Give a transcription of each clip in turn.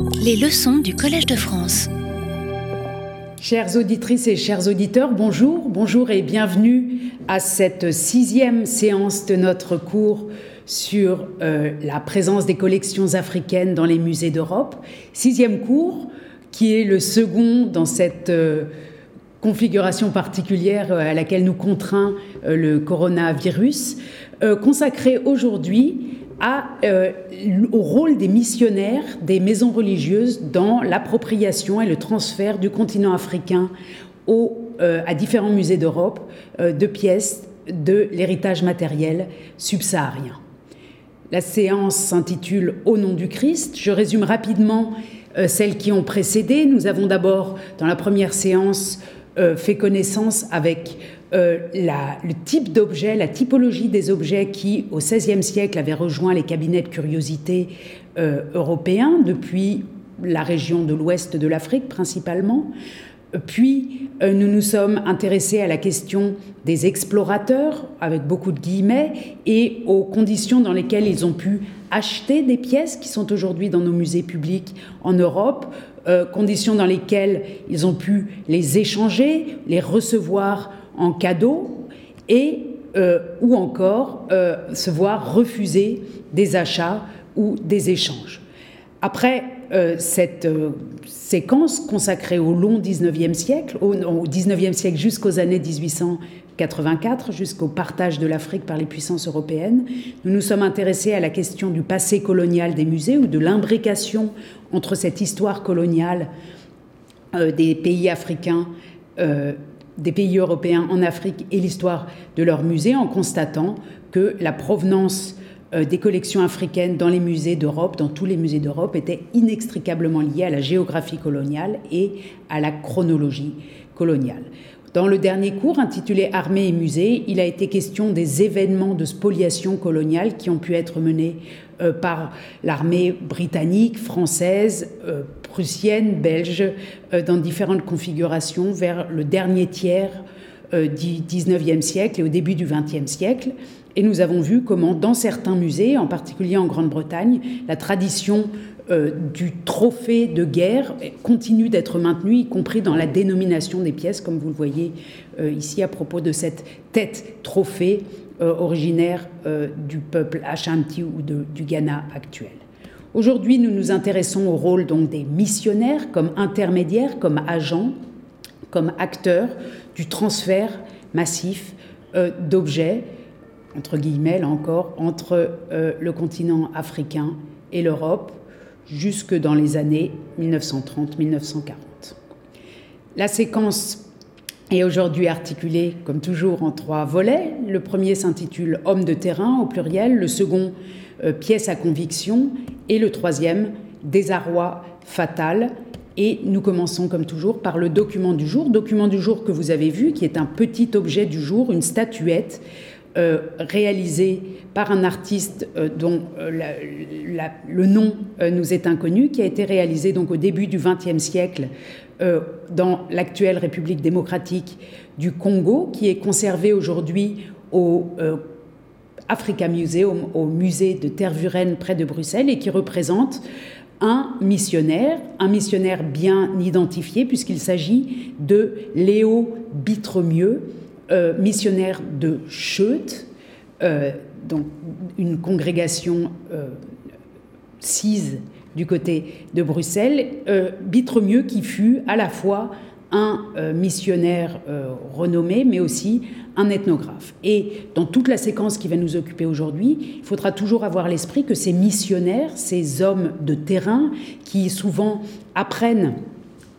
Les leçons du Collège de France. Chères auditrices et chers auditeurs, bonjour, bonjour et bienvenue à cette sixième séance de notre cours sur euh, la présence des collections africaines dans les musées d'Europe. Sixième cours qui est le second dans cette euh, configuration particulière euh, à laquelle nous contraint le coronavirus, consacré aujourd'hui euh, au rôle des missionnaires des maisons religieuses dans l'appropriation et le transfert du continent africain euh, à différents musées d'Europe euh, de pièces de l'héritage matériel subsaharien. La séance s'intitule Au nom du Christ. Je résume rapidement celles qui ont précédé. Nous avons d'abord, dans la première séance, fait connaissance avec euh, le type d'objet, la typologie des objets qui, au XVIe siècle, avaient rejoint les cabinets de curiosité euh, européens depuis la région de l'ouest de l'Afrique principalement. Puis, euh, nous nous sommes intéressés à la question des explorateurs, avec beaucoup de guillemets, et aux conditions dans lesquelles ils ont pu acheter des pièces qui sont aujourd'hui dans nos musées publics en Europe, conditions dans lesquelles ils ont pu les échanger, les recevoir en cadeau et euh, ou encore euh, se voir refuser des achats ou des échanges. Après euh, cette séquence consacrée au long 19e siècle, au, au 19e siècle jusqu'aux années 1884, jusqu'au partage de l'Afrique par les puissances européennes, nous nous sommes intéressés à la question du passé colonial des musées ou de l'imbrication entre cette histoire coloniale des pays africains des pays européens en Afrique et l'histoire de leurs musées en constatant que la provenance euh, des collections africaines dans les musées d'Europe, dans tous les musées d'Europe, était inextricablement liée à la géographie coloniale et à la chronologie coloniale. Dans le dernier cours intitulé Armée et musées, il a été question des événements de spoliation coloniale qui ont pu être menés euh, par l'armée britannique, française, euh, prussienne, belge, euh, dans différentes configurations vers le dernier tiers du 19e siècle et au début du 20e siècle. Et nous avons vu comment, dans certains musées, en particulier en Grande-Bretagne, la tradition du trophée de guerre continue d'être maintenue, y compris dans la dénomination des pièces, comme vous le voyez ici à propos de cette tête trophée euh, originaire euh, du peuple Ashanti ou du Ghana actuel. Aujourd'hui, nous nous intéressons au rôle donc des missionnaires comme intermédiaires, comme agents, comme acteurs du transfert massif euh, d'objets, entre guillemets là encore, entre le continent africain et l'Europe, jusque dans les années 1930-1940. La séquence est aujourd'hui articulé, comme toujours, en trois volets. Le premier s'intitule Homme de terrain au pluriel, le second euh, Pièce à conviction et le troisième Désarroi fatal. Et nous commençons comme toujours par le document du jour, document du jour que vous avez vu, qui est un petit objet du jour, une statuette euh, réalisée par un artiste euh, dont le nom nous est inconnu, qui a été réalisé donc au début du XXe siècle euh, dans l'actuelle République démocratique du Congo, qui est conservé aujourd'hui au euh, Africa Museum, au musée de Tervuren près de Bruxelles, et qui représente un missionnaire, un missionnaire bien identifié, puisqu'il s'agit de Léo Bitremieux, euh, missionnaire de Scheut, donc une congrégation cise du côté de Bruxelles, euh, Bitremieux qui fut à la fois un euh, missionnaire euh, renommé, mais aussi un ethnographe. Et dans toute la séquence qui va nous occuper aujourd'hui, il faudra toujours avoir l'esprit que ces missionnaires, ces hommes de terrain, qui souvent apprennent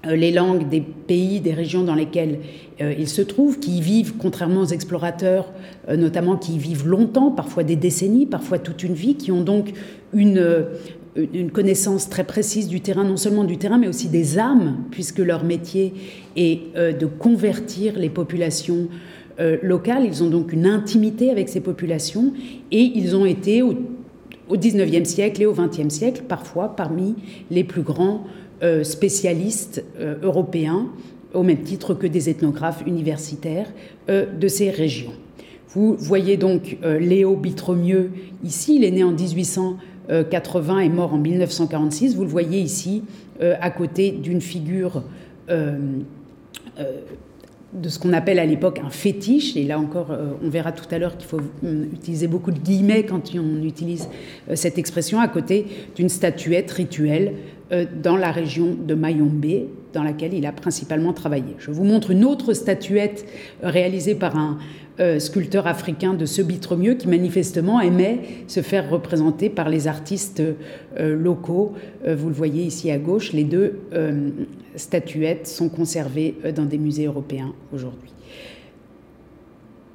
les langues des pays, des régions dans lesquelles ils se trouvent, qui y vivent, contrairement aux explorateurs, notamment qui y vivent longtemps, parfois des décennies, parfois toute une vie, qui ont donc une, connaissance très précise du terrain, non seulement du terrain, mais aussi des âmes, puisque leur métier est euh, de convertir les populations euh, locales. Ils ont donc une intimité avec ces populations et ils ont été au, XIXe 19e siècle et au XXe siècle parfois parmi les plus grands euh, spécialistes européens, au même titre que des ethnographes universitaires de ces régions. Vous voyez donc Léo Bitromieux ici, il est né en 1800. 80 et mort en 1946. Vous le voyez ici, à côté d'une figure de ce qu'on appelle à l'époque un fétiche. Et là encore, euh, on verra tout à l'heure qu'il faut euh, utiliser beaucoup de guillemets quand on utilise euh, cette expression, à côté d'une statuette rituelle dans la région de Mayombe, dans laquelle il a principalement travaillé. Je vous montre une autre statuette réalisée par un sculpteur africain de ce mieux qui manifestement aimait se faire représenter par les artistes locaux. vous le voyez ici à gauche, les deux statuettes sont conservées euh, dans des musées européens aujourd'hui.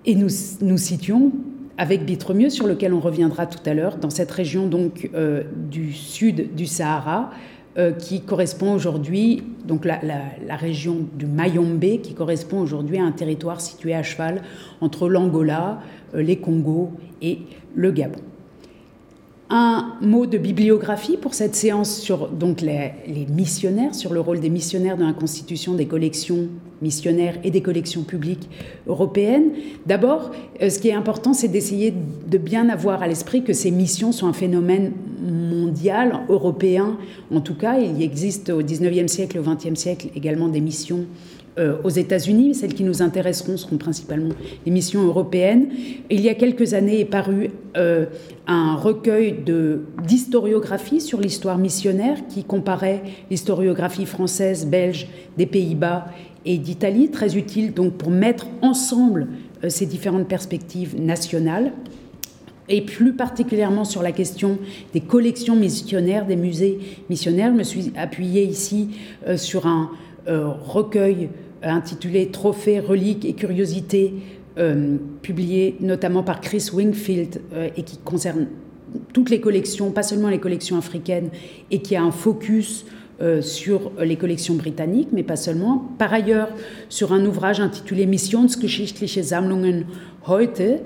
Et nous nous situons avec Bitremieux, sur lequel on reviendra tout à l'heure, dans cette région donc euh, du sud du Sahara, euh, qui correspond aujourd'hui, donc la, la, région du Mayombe, qui correspond aujourd'hui à un territoire situé à cheval entre l'Angola, les Congos et le Gabon. Un mot de bibliographie pour cette séance sur donc les, missionnaires, sur le rôle des missionnaires dans la constitution des collections missionnaires et des collections publiques européennes. D'abord, euh, ce qui est important, c'est d'essayer de bien avoir à l'esprit que ces missions sont un phénomène mondial, européen. En tout cas, il existe au 19e siècle, au 20e siècle également des missions euh, aux États-Unis. Celles qui nous intéresseront seront principalement les missions européennes. Il y a quelques années est paru euh, un recueil d'historiographie sur l'histoire missionnaire qui comparait l'historiographie française, belge, des Pays-Bas et d'Italie, très utile donc pour mettre ensemble euh, ces différentes perspectives nationales et plus particulièrement sur la question des collections missionnaires, des musées missionnaires. Je me suis appuyée ici sur un recueil intitulé Trophées, reliques et curiosités, euh, publié notamment par Chris Wingfield euh, et qui concerne toutes les collections, pas seulement les collections africaines, et qui a un focus euh, sur les collections britanniques, mais pas seulement. Par ailleurs, sur un ouvrage intitulé Missionsgeschichtliche Sammlungen heute,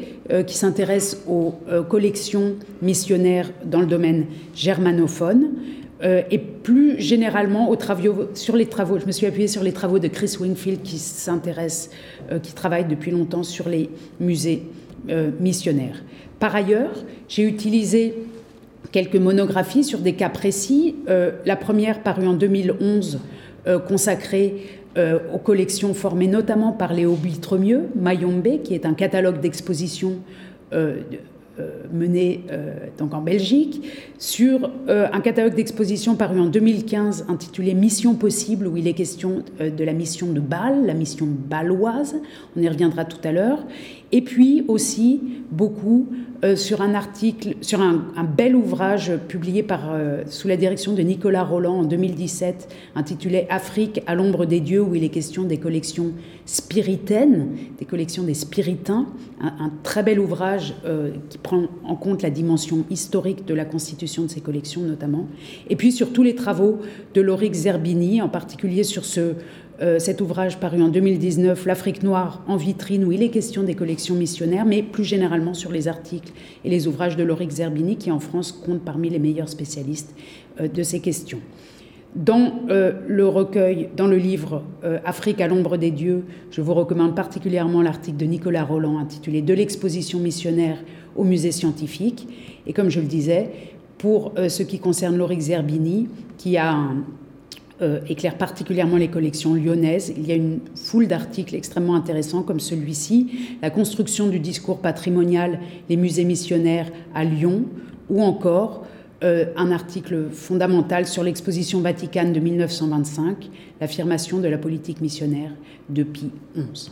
qui s'intéresse aux collections missionnaires dans le domaine germanophone. Euh, et plus généralement sur les travaux. Je me suis appuyée sur les travaux de Chris Wingfield qui s'intéresse, euh, qui travaille depuis longtemps sur les musées euh, missionnaires. Par ailleurs, j'ai utilisé quelques monographies sur des cas précis. la première parue en 2011, consacrée aux collections formées notamment par Léo Bitremieux, Mayombe, qui est un catalogue d'exposition euh, mené euh, donc en Belgique sur euh, un catalogue d'exposition paru en 2015 intitulé Mission possible où il est question de la mission de Bâle, la mission baloise, on y reviendra tout à l'heure, et puis aussi beaucoup euh, sur un article, sur un, bel ouvrage publié par, euh, sous la direction de Nicolas Roland en 2017, intitulé Afrique à l'ombre des dieux, où il est question des collections spiritaines, des collections des spiritains, un, très bel ouvrage euh, qui prend en compte la dimension historique de la constitution de ces collections notamment, et puis sur tous les travaux de Lauric Zerbini, en particulier sur ce euh, cet ouvrage paru en 2019, L'Afrique noire en vitrine, où il est question des collections missionnaires, mais plus généralement sur les articles et les ouvrages de Lauric Zerbini, qui en France compte parmi les meilleurs spécialistes euh, de ces questions. Dans euh, le recueil, dans le livre Afrique à l'ombre des dieux, je vous recommande particulièrement l'article de Nicolas Roland intitulé De l'exposition missionnaire au musée scientifique. Et comme je le disais, pour ce qui concerne Lauric Zerbini, qui a un, euh, éclaire particulièrement les collections lyonnaises. Il y a une foule d'articles extrêmement intéressants comme celui-ci, La construction du discours patrimonial, les musées missionnaires à Lyon, ou encore euh, un article fondamental sur l'exposition Vaticane de 1925, l'affirmation de la politique missionnaire depuis Pie XI.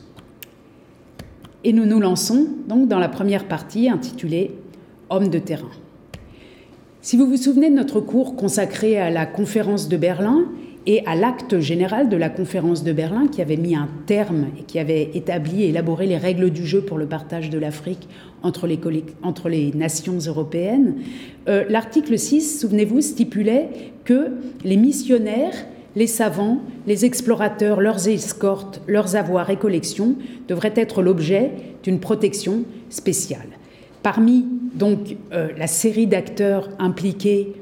Et nous nous lançons donc dans la première partie intitulée Hommes de terrain. Si vous vous souvenez de notre cours consacré à la conférence de Berlin, et à l'acte général de la conférence de Berlin qui avait mis un terme et qui avait établi et élaboré les règles du jeu pour le partage de l'Afrique entre les, nations européennes, euh, l'article 6, souvenez-vous, stipulait que les missionnaires, les savants, les explorateurs, leurs escortes, leurs avoirs et collections devraient être l'objet d'une protection spéciale. Parmi donc euh, la série d'acteurs impliqués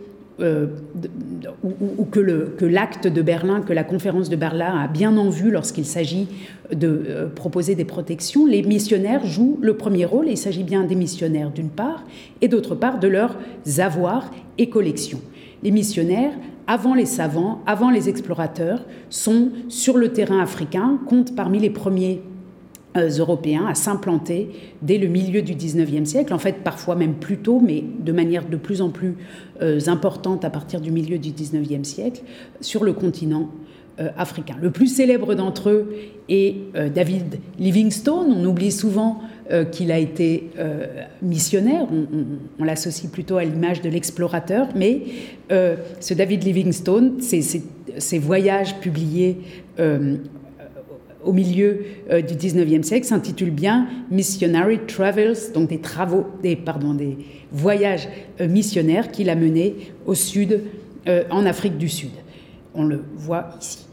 ou, que l'acte de Berlin, que la conférence de Berlin a bien en vue lorsqu'il s'agit de proposer des protections, les missionnaires jouent le premier rôle. il s'agit bien des missionnaires d'une part, et d'autre part de leurs avoirs et collections. Les missionnaires avant les savants, avant les explorateurs, sont sur le terrain africain, comptent parmi les premiers euh, européens à s'implanter dès le milieu du 19e siècle, en fait parfois même plus tôt, mais de manière de plus en plus euh, importante à partir du milieu du 19e siècle, sur le continent euh, africain. Le plus célèbre d'entre eux est David Livingstone. On oublie souvent euh, qu'il a été euh, missionnaire. On, l'associe plutôt à l'image de l'explorateur, mais euh, ce David Livingstone, ses, voyages publiés au milieu du 19e siècle s'intitulent bien Missionary Travels, donc des travaux, des, pardon, des voyages missionnaires qu'il a menés au sud, en Afrique du Sud. On le voit ici.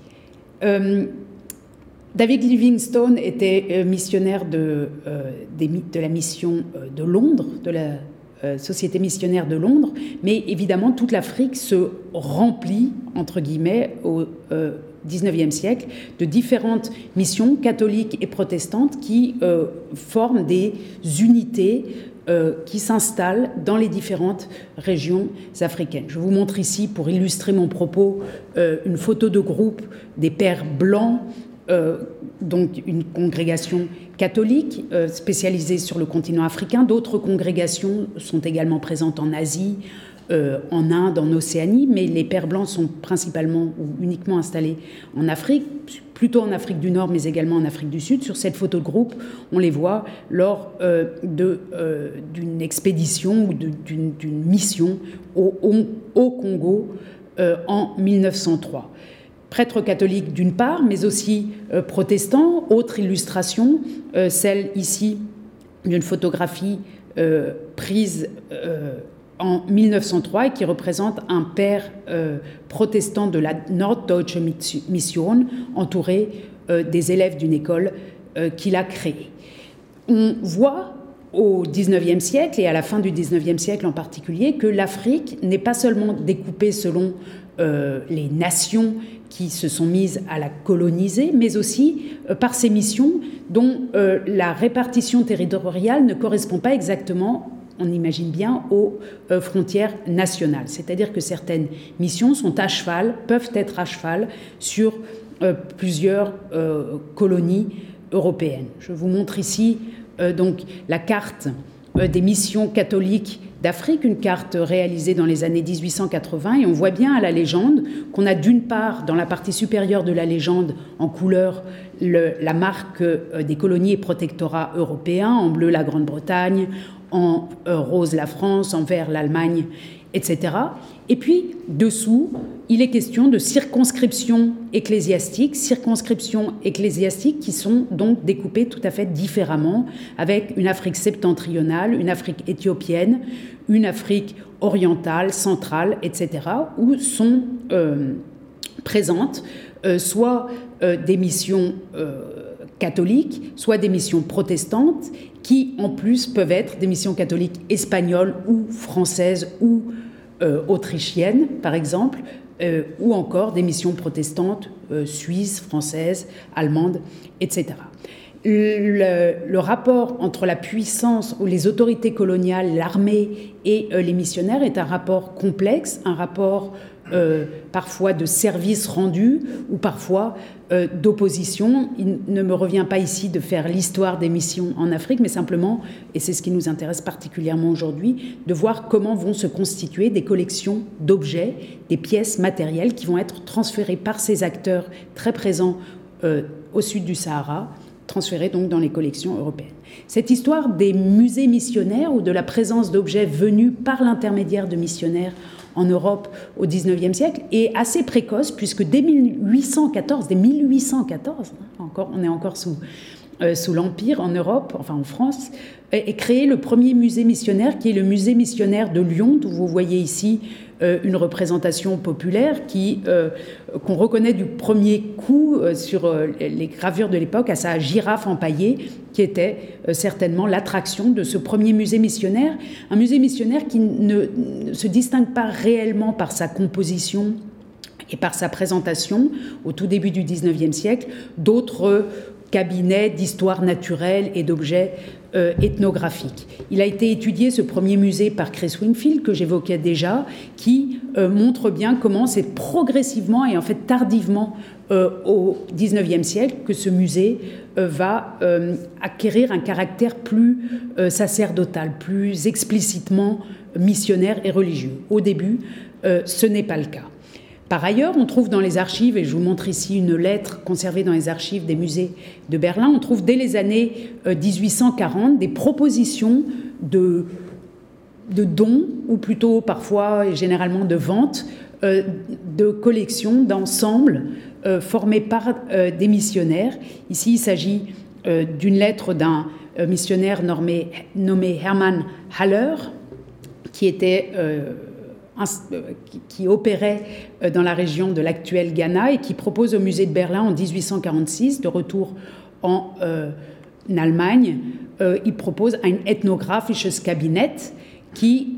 David Livingstone était euh, missionnaire de, euh, de la mission euh, de Londres, de la Société missionnaire de Londres, mais évidemment toute l'Afrique se remplit, entre guillemets, au XIXe siècle, de différentes missions catholiques et protestantes qui forment des unités qui s'installent dans les différentes régions africaines. Je vous montre ici, pour illustrer mon propos, une photo de groupe des pères blancs euh, donc une congrégation catholique euh, spécialisée sur le continent africain. D'autres congrégations sont également présentes en Asie, euh, en Inde, en Océanie, mais les Pères Blancs sont principalement ou uniquement installés en Afrique, plutôt en Afrique du Nord, mais également en Afrique du Sud. Sur cette photo de groupe, on les voit lors d'une expédition ou d'une mission au, Congo en 1903 prêtre catholique d'une part, mais aussi euh, protestant. Autre illustration, euh, celle ici d'une photographie euh, prise en 1903 et qui représente un père protestant de la Norddeutsche Mission, entouré des élèves d'une école qu'il a créée. On voit au XIXe siècle et à la fin du XIXe siècle en particulier que l'Afrique n'est pas seulement découpée selon les nations qui se sont mises à la coloniser, mais aussi euh, par ces missions dont euh, la répartition territoriale ne correspond pas exactement on imagine bien, aux euh, frontières nationales. C'est-à-dire que certaines missions sont à cheval, peuvent être à cheval sur plusieurs colonies européennes. Je vous montre ici donc la carte des missions catholiques d'Afrique, une carte réalisée dans les années 1880, et on voit bien à la légende qu'on a d'une part, dans la partie supérieure de la légende, en couleur, la marque euh, des colonies et protectorats européens, en bleu la Grande-Bretagne, en euh, rose la France, en vert l'Allemagne, etc. Et puis, dessous, il est question de circonscriptions ecclésiastiques, circonscriptions ecclésiastiques qui sont donc découpées tout à fait différemment, avec une Afrique septentrionale, une Afrique éthiopienne, une Afrique orientale, centrale, etc., où sont euh, présentes euh, soit des missions catholiques, soit des missions protestantes, qui en plus peuvent être des missions catholiques espagnoles ou françaises ou autrichiennes, par exemple, ou encore des missions protestantes suisses, françaises, allemandes, etc le, rapport entre la puissance ou les autorités coloniales, l'armée et euh, les missionnaires est un rapport complexe, un rapport euh, parfois de service rendu ou parfois euh, d'opposition. Il ne me revient pas ici de faire l'histoire des missions en Afrique, mais simplement, et c'est ce qui nous intéresse particulièrement aujourd'hui, de voir comment vont se constituer des collections d'objets, des pièces matérielles qui vont être transférées par ces acteurs très présents au sud du Sahara transférés donc dans les collections européennes. Cette histoire des musées missionnaires ou de la présence d'objets venus par l'intermédiaire de missionnaires en Europe au XIXe siècle est assez précoce puisque dès 1814, dès 1814, hein, encore, on est encore sous, euh, sous l'Empire en Europe, enfin en France, est créé le premier musée missionnaire qui est le musée missionnaire de Lyon, où vous voyez ici une représentation populaire qui qu'on reconnaît du premier coup sur les gravures de l'époque à sa girafe empaillée, qui était certainement l'attraction de ce premier musée missionnaire, un musée missionnaire qui ne se distingue pas réellement par sa composition et par sa présentation au tout début du XIXe siècle. D'autres cabinets d'histoire naturelle et d'objets euh, ethnographiques. Il a été étudié, ce premier musée, par Chris Wingfield, que j'évoquais déjà, qui euh, montre bien comment c'est progressivement et en fait tardivement euh, au XIXe siècle que ce musée va acquérir un caractère plus sacerdotal, plus explicitement missionnaire et religieux. Au début, ce n'est pas le cas. Par ailleurs, on trouve dans les archives, et je vous montre ici une lettre conservée dans les archives des musées de Berlin, on trouve dès les années 1840 euh, des propositions de, dons, ou plutôt parfois et généralement de ventes, euh, de collections, d'ensembles euh, formés par des missionnaires. Ici, il s'agit d'une lettre d'un missionnaire nommé, Hermann Haller, qui était qui opérait euh, dans la région de l'actuel Ghana et qui propose au musée de Berlin en 1846, de retour en, euh, Allemagne, il propose un ethnographisches Kabinett qui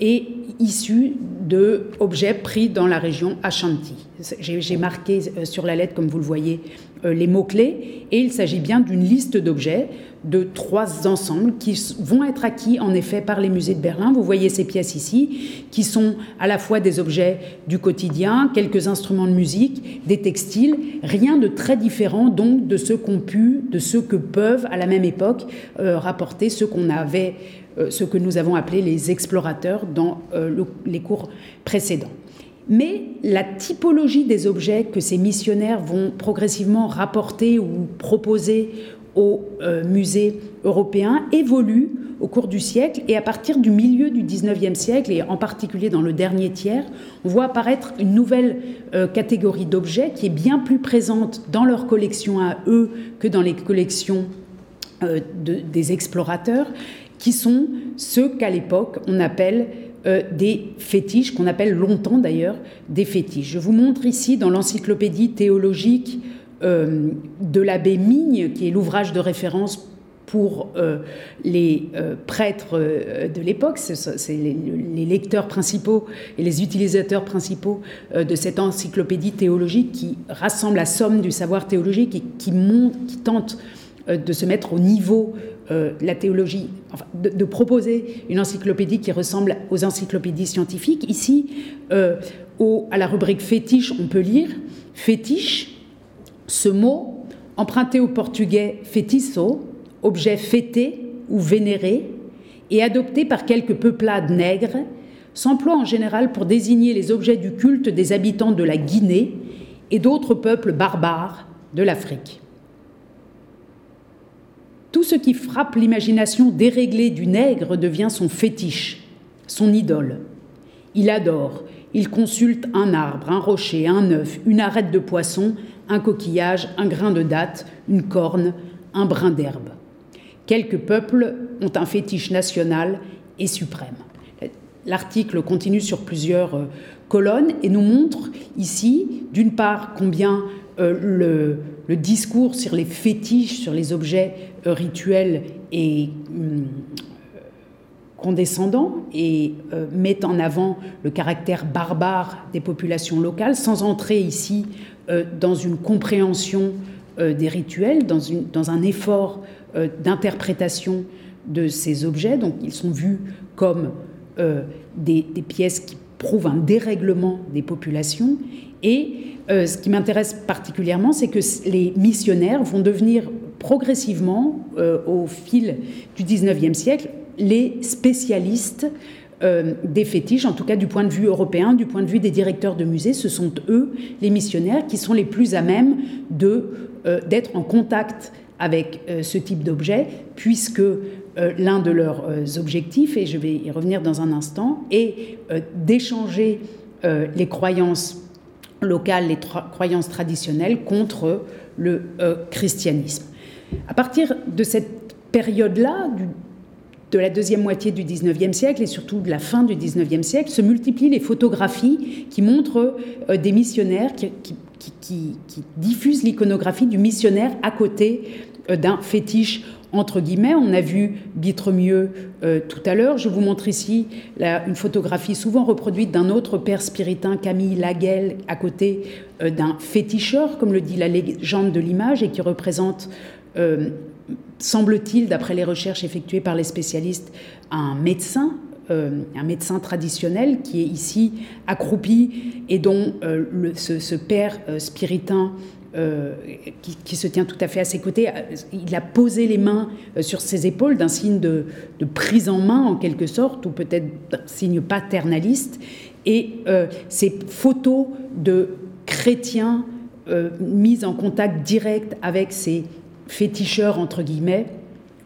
est issu d'objets pris dans la région Ashanti. J'ai marqué sur la lettre, comme vous le voyez, les mots-clés, et il s'agit bien d'une liste d'objets de trois ensembles qui vont être acquis en effet par les musées de Berlin. Vous voyez ces pièces ici, qui sont à la fois des objets du quotidien, quelques instruments de musique, des textiles, rien de très différent donc de ceux qu'ont pu, de ceux que peuvent à la même époque euh, rapporter ceux qu'on avait, euh, ce que nous avons appelé les explorateurs dans euh, les cours précédents. Mais la typologie des objets que ces missionnaires vont progressivement rapporter ou proposer aux euh, musées européens évolue au cours du siècle et à partir du milieu du 19e siècle et en particulier dans le dernier tiers, on voit apparaître une nouvelle euh, catégorie d'objets qui est bien plus présente dans leurs collections à eux que dans les collections euh, des explorateurs, qui sont ceux qu'à l'époque on appelle des fétiches, qu'on appelle longtemps d'ailleurs des fétiches. Je vous montre ici dans l'encyclopédie théologique euh, de l'abbé Migne, qui est l'ouvrage de référence pour euh, les euh, prêtres de l'époque, c'est les, lecteurs principaux et les utilisateurs principaux de cette encyclopédie théologique qui rassemble la somme du savoir théologique et qui, monte, qui tente de se mettre au niveau de la théologie, de, proposer une encyclopédie qui ressemble aux encyclopédies scientifiques. Ici, à la rubrique fétiche, on peut lire fétiche ce mot, emprunté au portugais fetiço, objet fêté ou vénéré, et adopté par quelques peuplades nègres, s'emploie en général pour désigner les objets du culte des habitants de la Guinée et d'autres peuples barbares de l'Afrique. Tout ce qui frappe l'imagination déréglée du nègre devient son fétiche, son idole. Il adore, il consulte un arbre, un rocher, un œuf, une arête de poisson, un coquillage, un grain de date, une corne, un brin d'herbe. Quelques peuples ont un fétiche national et suprême. L'article continue sur plusieurs euh, colonnes et nous montre ici, d'une part, combien euh, le, discours sur les fétiches, sur les objets euh, rituels est hum, condescendant et met en avant le caractère barbare des populations locales, sans entrer ici dans une compréhension euh, des rituels, dans un effort euh, d'interprétation de ces objets. Donc ils sont vus comme des, pièces qui prouvent un dérèglement des populations. Et ce qui m'intéresse particulièrement, c'est que les missionnaires vont devenir progressivement, au fil du 19e siècle, les spécialistes euh, des fétiches, en tout cas du point de vue européen, du point de vue des directeurs de musées, ce sont eux, les missionnaires, qui sont les plus à même euh, d'être en contact avec euh, ce type d'objet, puisque l'un de leurs objectifs, et je vais y revenir dans un instant, est d'échanger les croyances locales, les croyances traditionnelles contre le christianisme. À partir de cette période-là, de la deuxième moitié du XIXe siècle et surtout de la fin du XIXe siècle, se multiplient les photographies qui montrent euh, des missionnaires qui, diffusent l'iconographie du missionnaire à côté euh, d'un fétiche entre guillemets. On a vu Bitremieux euh, tout à l'heure. Je vous montre ici une photographie souvent reproduite d'un autre père spiritain, Camille Laguel, à côté d'un féticheur, comme le dit la légende de l'image, et qui représente semble-t-il, d'après les recherches effectuées par les spécialistes, un médecin, euh, un médecin traditionnel qui est ici accroupi et dont euh, ce, père euh, spiritain qui, se tient tout à fait à ses côtés, il a posé les mains sur ses épaules d'un signe de, prise en main en quelque sorte, ou peut-être d'un signe paternaliste. Et ces photos de chrétiens mis en contact direct avec ces féticheurs, entre guillemets,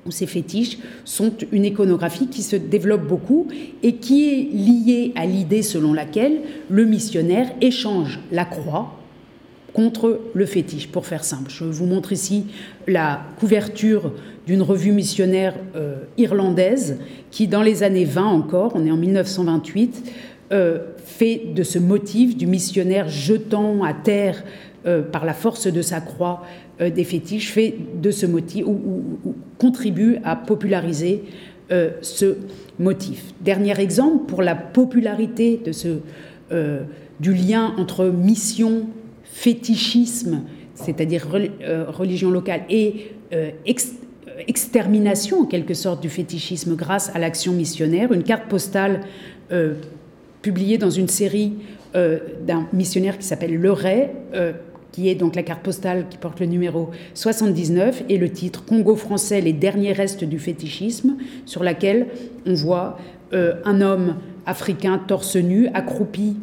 ou ces fétiches, sont une iconographie qui se développe beaucoup et qui est liée à l'idée selon laquelle le missionnaire échange la croix contre le fétiche, pour faire simple. Je vous montre ici la couverture d'une revue missionnaire euh, irlandaise qui, dans les années 20 encore, on est en 1928, euh, fait de ce motif du missionnaire jetant à terre euh, par la force de sa croix euh, des fétiches fait de ce motif ou, contribue à populariser euh, ce motif. Dernier exemple pour la popularité de ce, du lien entre mission, fétichisme, c'est-à-dire religion locale, et extermination en quelque sorte du fétichisme grâce à l'action missionnaire. Une carte postale publiée dans une série d'un missionnaire qui s'appelle Le Ray, qui est donc la carte postale qui porte le numéro 79 et le titre Congo français, les derniers restes du fétichisme, sur laquelle on voit euh, un homme africain torse nu, accroupi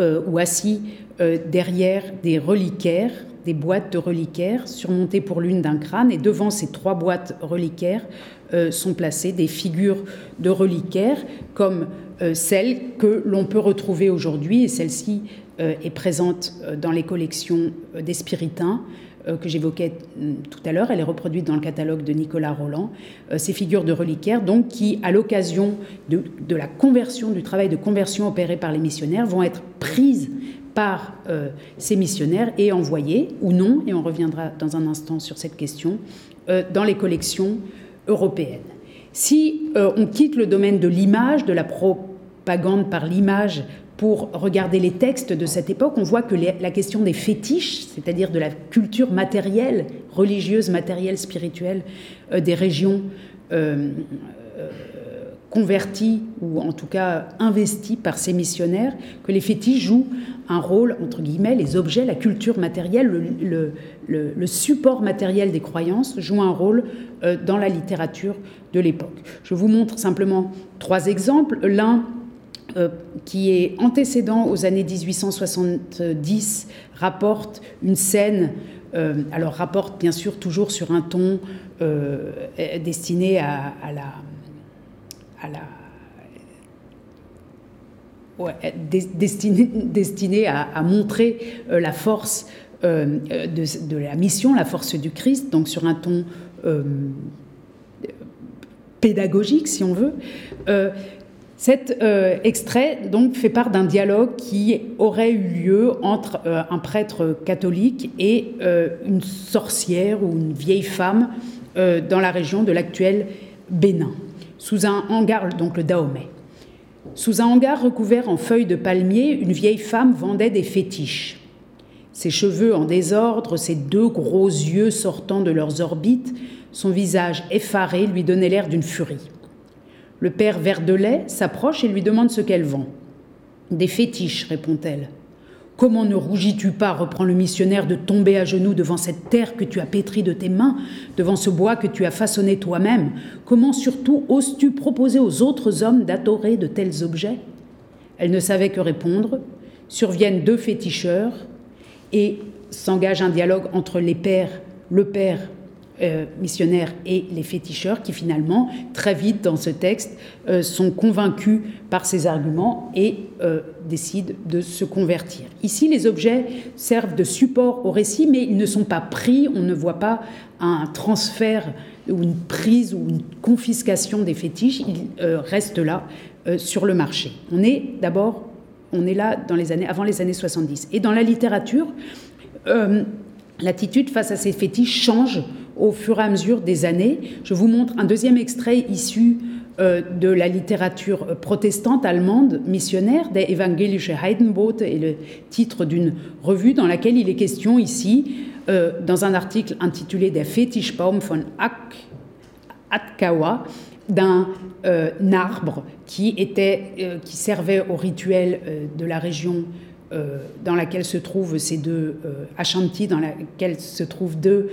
euh, ou assis euh, derrière des reliquaires, des boîtes de reliquaires, surmontées pour l'une d'un crâne, et devant ces trois boîtes reliquaires sont placées des figures de reliquaires comme celles que l'on peut retrouver aujourd'hui, et celle-ci euh, est présente euh, dans les collections euh, des spiritains que j'évoquais mm, tout à l'heure. Elle est reproduite dans le catalogue de Nicolas Roland. Ces figures de reliquaires, donc, qui, à l'occasion de, la conversion, du travail de conversion opéré par les missionnaires, vont être prises par ces missionnaires et envoyées, ou non, et on reviendra dans un instant sur cette question, dans les collections européennes. Si on quitte le domaine de l'image, de la propagande par l'image pour regarder les textes de cette époque, on voit que la question des fétiches, c'est-à-dire de la culture matérielle, religieuse, matérielle, spirituelle euh, des régions euh, euh, converties ou en tout cas investies par ces missionnaires, que les fétiches jouent un rôle, entre guillemets, les objets, la culture matérielle, le, support matériel des croyances joue un rôle dans la littérature de l'époque. Je vous montre simplement trois exemples. L'un euh, qui est antécédent aux années 1870, rapporte une scène, euh, alors rapporte bien sûr toujours sur un ton euh, destiné à, la... À la destiné, destiné à, montrer la force de, de, la mission, la force du Christ, donc sur un ton pédagogique, si on veut. Cet euh, extrait donc fait part d'un dialogue qui aurait eu lieu entre euh, un prêtre catholique et euh, une sorcière ou une vieille femme dans la région de l'actuel Bénin, sous un hangar, donc le Dahomey. Sous un hangar recouvert en feuilles de palmier, une vieille femme vendait des fétiches. Ses cheveux en désordre, ses deux gros yeux sortant de leurs orbites, son visage effaré lui donnait l'air d'une furie. Le père Verdelet s'approche et lui demande ce qu'elle vend. Des fétiches, répond-elle. Comment ne rougis-tu pas, reprend le missionnaire, de tomber à genoux devant cette terre que tu as pétrie de tes mains, devant ce bois que tu as façonné toi-même? Comment surtout oses-tu proposer aux autres hommes d'adorer de tels objets? Elle ne savait que répondre. Surviennent deux féticheurs et s'engage un dialogue entre les pères, le père euh, missionnaires et les féticheurs qui finalement, très vite dans ce texte, euh, sont convaincus par ces arguments et euh, décident de se convertir. Ici, les objets servent de support au récit, mais ils ne sont pas pris, on ne voit pas un transfert ou une prise ou une confiscation des fétiches, ils restent là sur le marché. On est d'abord, on est là dans les années, avant les années 70. Et dans la littérature, l'attitude face à ces fétiches change au fur et à mesure des années. Je vous montre un deuxième extrait issu euh, de la littérature protestante allemande missionnaire, des Evangelische Heidenbote, et le titre d'une revue dans laquelle il est question ici, euh, dans un article intitulé Der Fetischbaum von Atkawa, d'un euh, arbre qui, était, qui servait au rituel de la région dans laquelle se trouvent ces deux Ashanti, dans laquelle se trouvent deux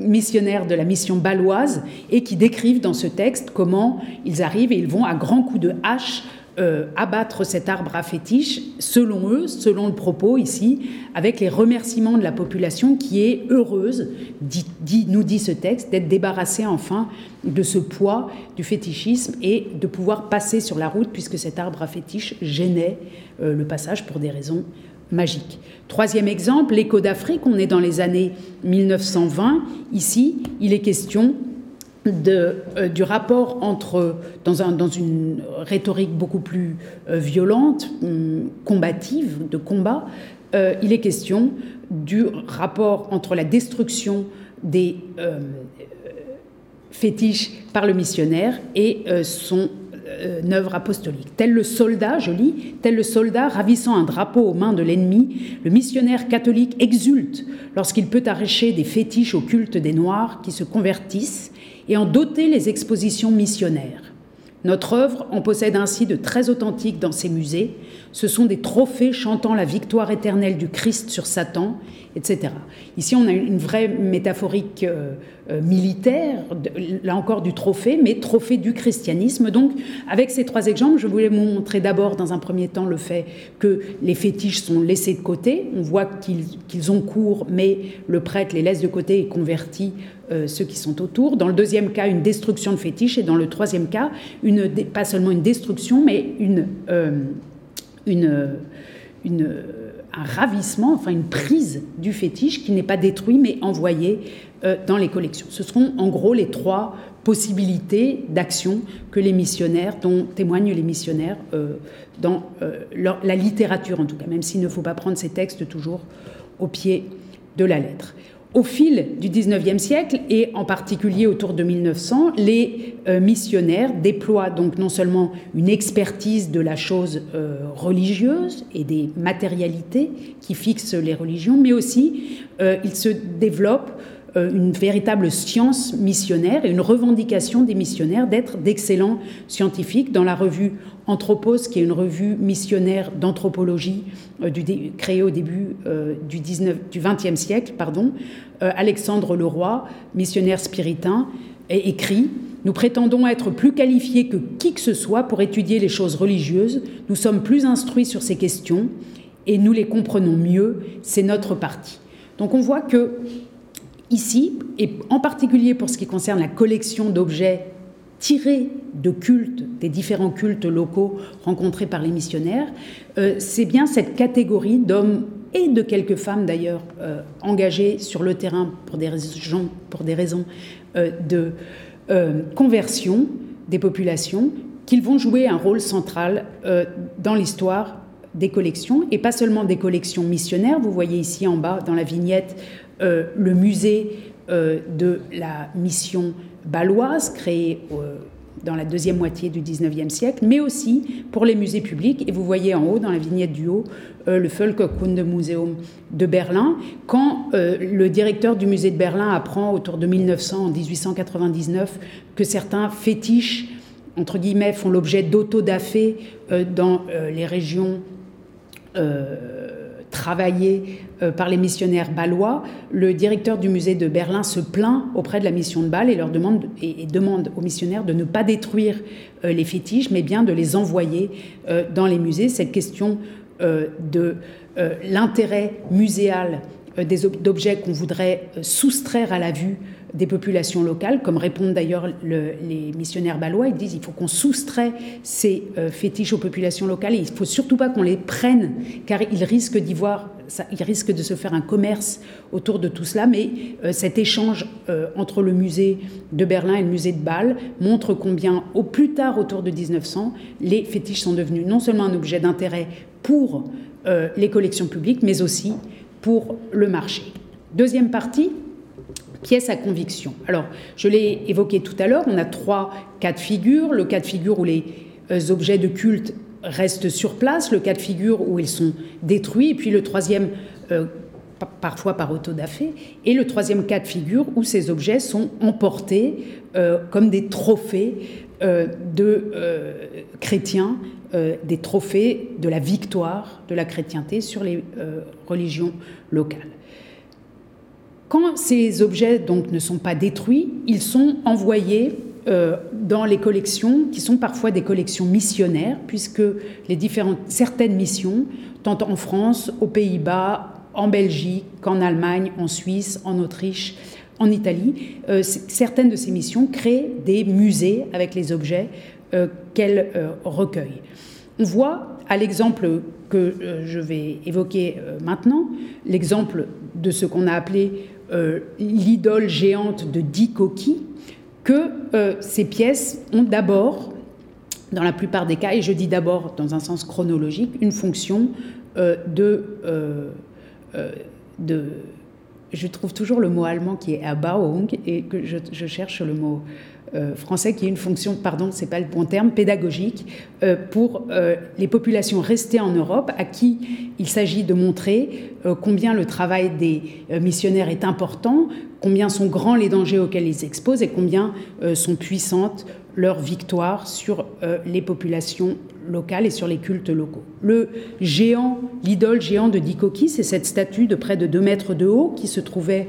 missionnaires de la mission baloise et qui décrivent dans ce texte comment ils arrivent et ils vont à grands coups de hache euh, abattre cet arbre à fétiche, selon eux, selon le propos ici, avec les remerciements de la population qui est heureuse, dit, nous dit ce texte, d'être débarrassée enfin de ce poids du fétichisme et de pouvoir passer sur la route puisque cet arbre à fétiche gênait euh, le passage pour des raisons magique. Troisième exemple, l'écho d'Afrique, on est dans les années 1920. Ici, il est question euh, du rapport entre, dans, une rhétorique beaucoup plus euh, violente, hum, combative, de combat, euh, il est question du rapport entre la destruction des fétiches par le missionnaire et son euh, œuvre apostolique. Tel le soldat, je lis, tel le soldat ravissant un drapeau aux mains de l'ennemi, le missionnaire catholique exulte lorsqu'il peut arracher des fétiches au culte des Noirs qui se convertissent et en doter les expositions missionnaires. Notre œuvre en possède ainsi de très authentiques dans ses musées. Ce sont des trophées chantant la victoire éternelle du Christ sur Satan, etc. Ici, on a une vraie métaphorique euh, euh, militaire, là encore du trophée, mais trophée du christianisme. Donc, avec ces trois exemples, je voulais vous montrer d'abord, dans un premier temps, le fait que les fétiches sont laissés de côté. On voit qu'ils ont cours, mais le prêtre les laisse de côté et convertit euh, ceux qui sont autour. Dans le deuxième cas, une destruction de fétiches. Et dans le troisième cas, pas seulement une destruction, mais une, un ravissement, enfin une prise du fétiche qui n'est pas détruit, mais envoyé euh, dans les collections. Ce seront en gros les trois possibilités d'action que les missionnaires, dont témoignent les missionnaires dans la littérature en tout cas, même s'il ne faut pas prendre ces textes toujours au pied de la lettre. Au fil du XIXe siècle, et en particulier autour de 1900, les euh, missionnaires déploient donc non seulement une expertise de la chose euh, religieuse et des matérialités qui fixent les religions, mais aussi euh, ils se développent une véritable science missionnaire et une revendication des missionnaires d'être d'excellents scientifiques. Dans la revue Anthropos, qui est une revue missionnaire d'anthropologie euh, créée au début euh, du, 19, du 20e siècle, pardon, euh, Alexandre Leroy, missionnaire spiritain, écrit Nous prétendons être plus qualifiés que qui que ce soit pour étudier les choses religieuses. Nous sommes plus instruits sur ces questions et nous les comprenons mieux. C'est notre parti. Donc on voit que ici, et en particulier pour ce qui concerne la collection d'objets tirés de cultes, des différents cultes locaux rencontrés par les missionnaires, euh, c'est bien cette catégorie d'hommes et de quelques femmes d'ailleurs euh, engagés sur le terrain pour des raisons, pour des raisons euh, de conversion des populations qu'ils vont jouer un rôle central dans l'histoire des collections, et pas seulement des collections missionnaires. Vous voyez ici en bas dans la vignette le musée de la mission baloise créée dans la deuxième moitié du 19e siècle, mais aussi pour les musées publics. Et vous voyez en haut, dans la vignette du haut, euh, le Völkerkundemuseum de Berlin. Quand euh, le directeur du musée de Berlin apprend autour de 1900, en 1899, que certains fétiches, entre guillemets, font l'objet d'autodafé euh, dans les régions travaillé euh, par les missionnaires balois, le directeur du musée de Berlin se plaint auprès de la mission de Bâle et leur demande, et, demande aux missionnaires de ne pas détruire euh, les fétiches, mais bien de les envoyer euh, dans les musées. Cette question de l'intérêt muséal d'objets qu'on voudrait soustraire à la vue des populations locales, comme répondent d'ailleurs les missionnaires balois. Ils disent qu'il faut qu'on soustrait ces euh, fétiches aux populations locales et il ne faut surtout pas qu'on les prenne, car ils risquent d'y voir il de se faire un commerce autour de tout cela, mais cet échange entre le musée de Berlin et le musée de Bâle montre combien, au plus tard, autour de 1900, les fétiches sont devenus non seulement un objet d'intérêt pour les collections publiques, mais aussi pour le marché. Deuxième partie, pièce à conviction. Alors, je l'ai évoqué tout à l'heure, on a trois cas de figure. Le cas de figure où les euh, objets de culte restent sur place, le cas de figure où ils sont détruits, et puis le troisième, euh, parfois par autodafé, et le troisième cas de figure où ces objets sont emportés euh, comme des trophées de chrétiens, des trophées de la victoire de la chrétienté sur les religions locales. Quand ces objets donc ne sont pas détruits, ils sont envoyés euh, dans les collections qui sont parfois des collections missionnaires, puisque les différentes, certaines missions, tant en France, aux Pays-Bas, en Belgique qu'en Allemagne, en Suisse, en Autriche, en Italie, euh, certaines de ces missions créent des musées avec les objets euh, qu'elles recueillent. On voit à l'exemple que je vais évoquer maintenant, l'exemple de ce qu'on a appelé l'idole géante de Dikoki, que euh, ces pièces ont d'abord, dans la plupart des cas, et je dis d'abord dans un sens chronologique, une fonction euh, de. Je trouve toujours le mot allemand qui est Erbauung et que je cherche le mot euh, français qui est une fonction, pardon, c'est pas le bon terme, pédagogique euh, pour euh, les populations restées en Europe, à qui il s'agit de montrer combien le travail des missionnaires est important, combien sont grands les dangers auxquels ils s'exposent et combien sont puissantes leurs victoires sur les populations locales et sur les cultes locaux. Le géant, l'idole géant de Dikoki, c'est cette statue de près de 2 mètres de haut qui se trouvait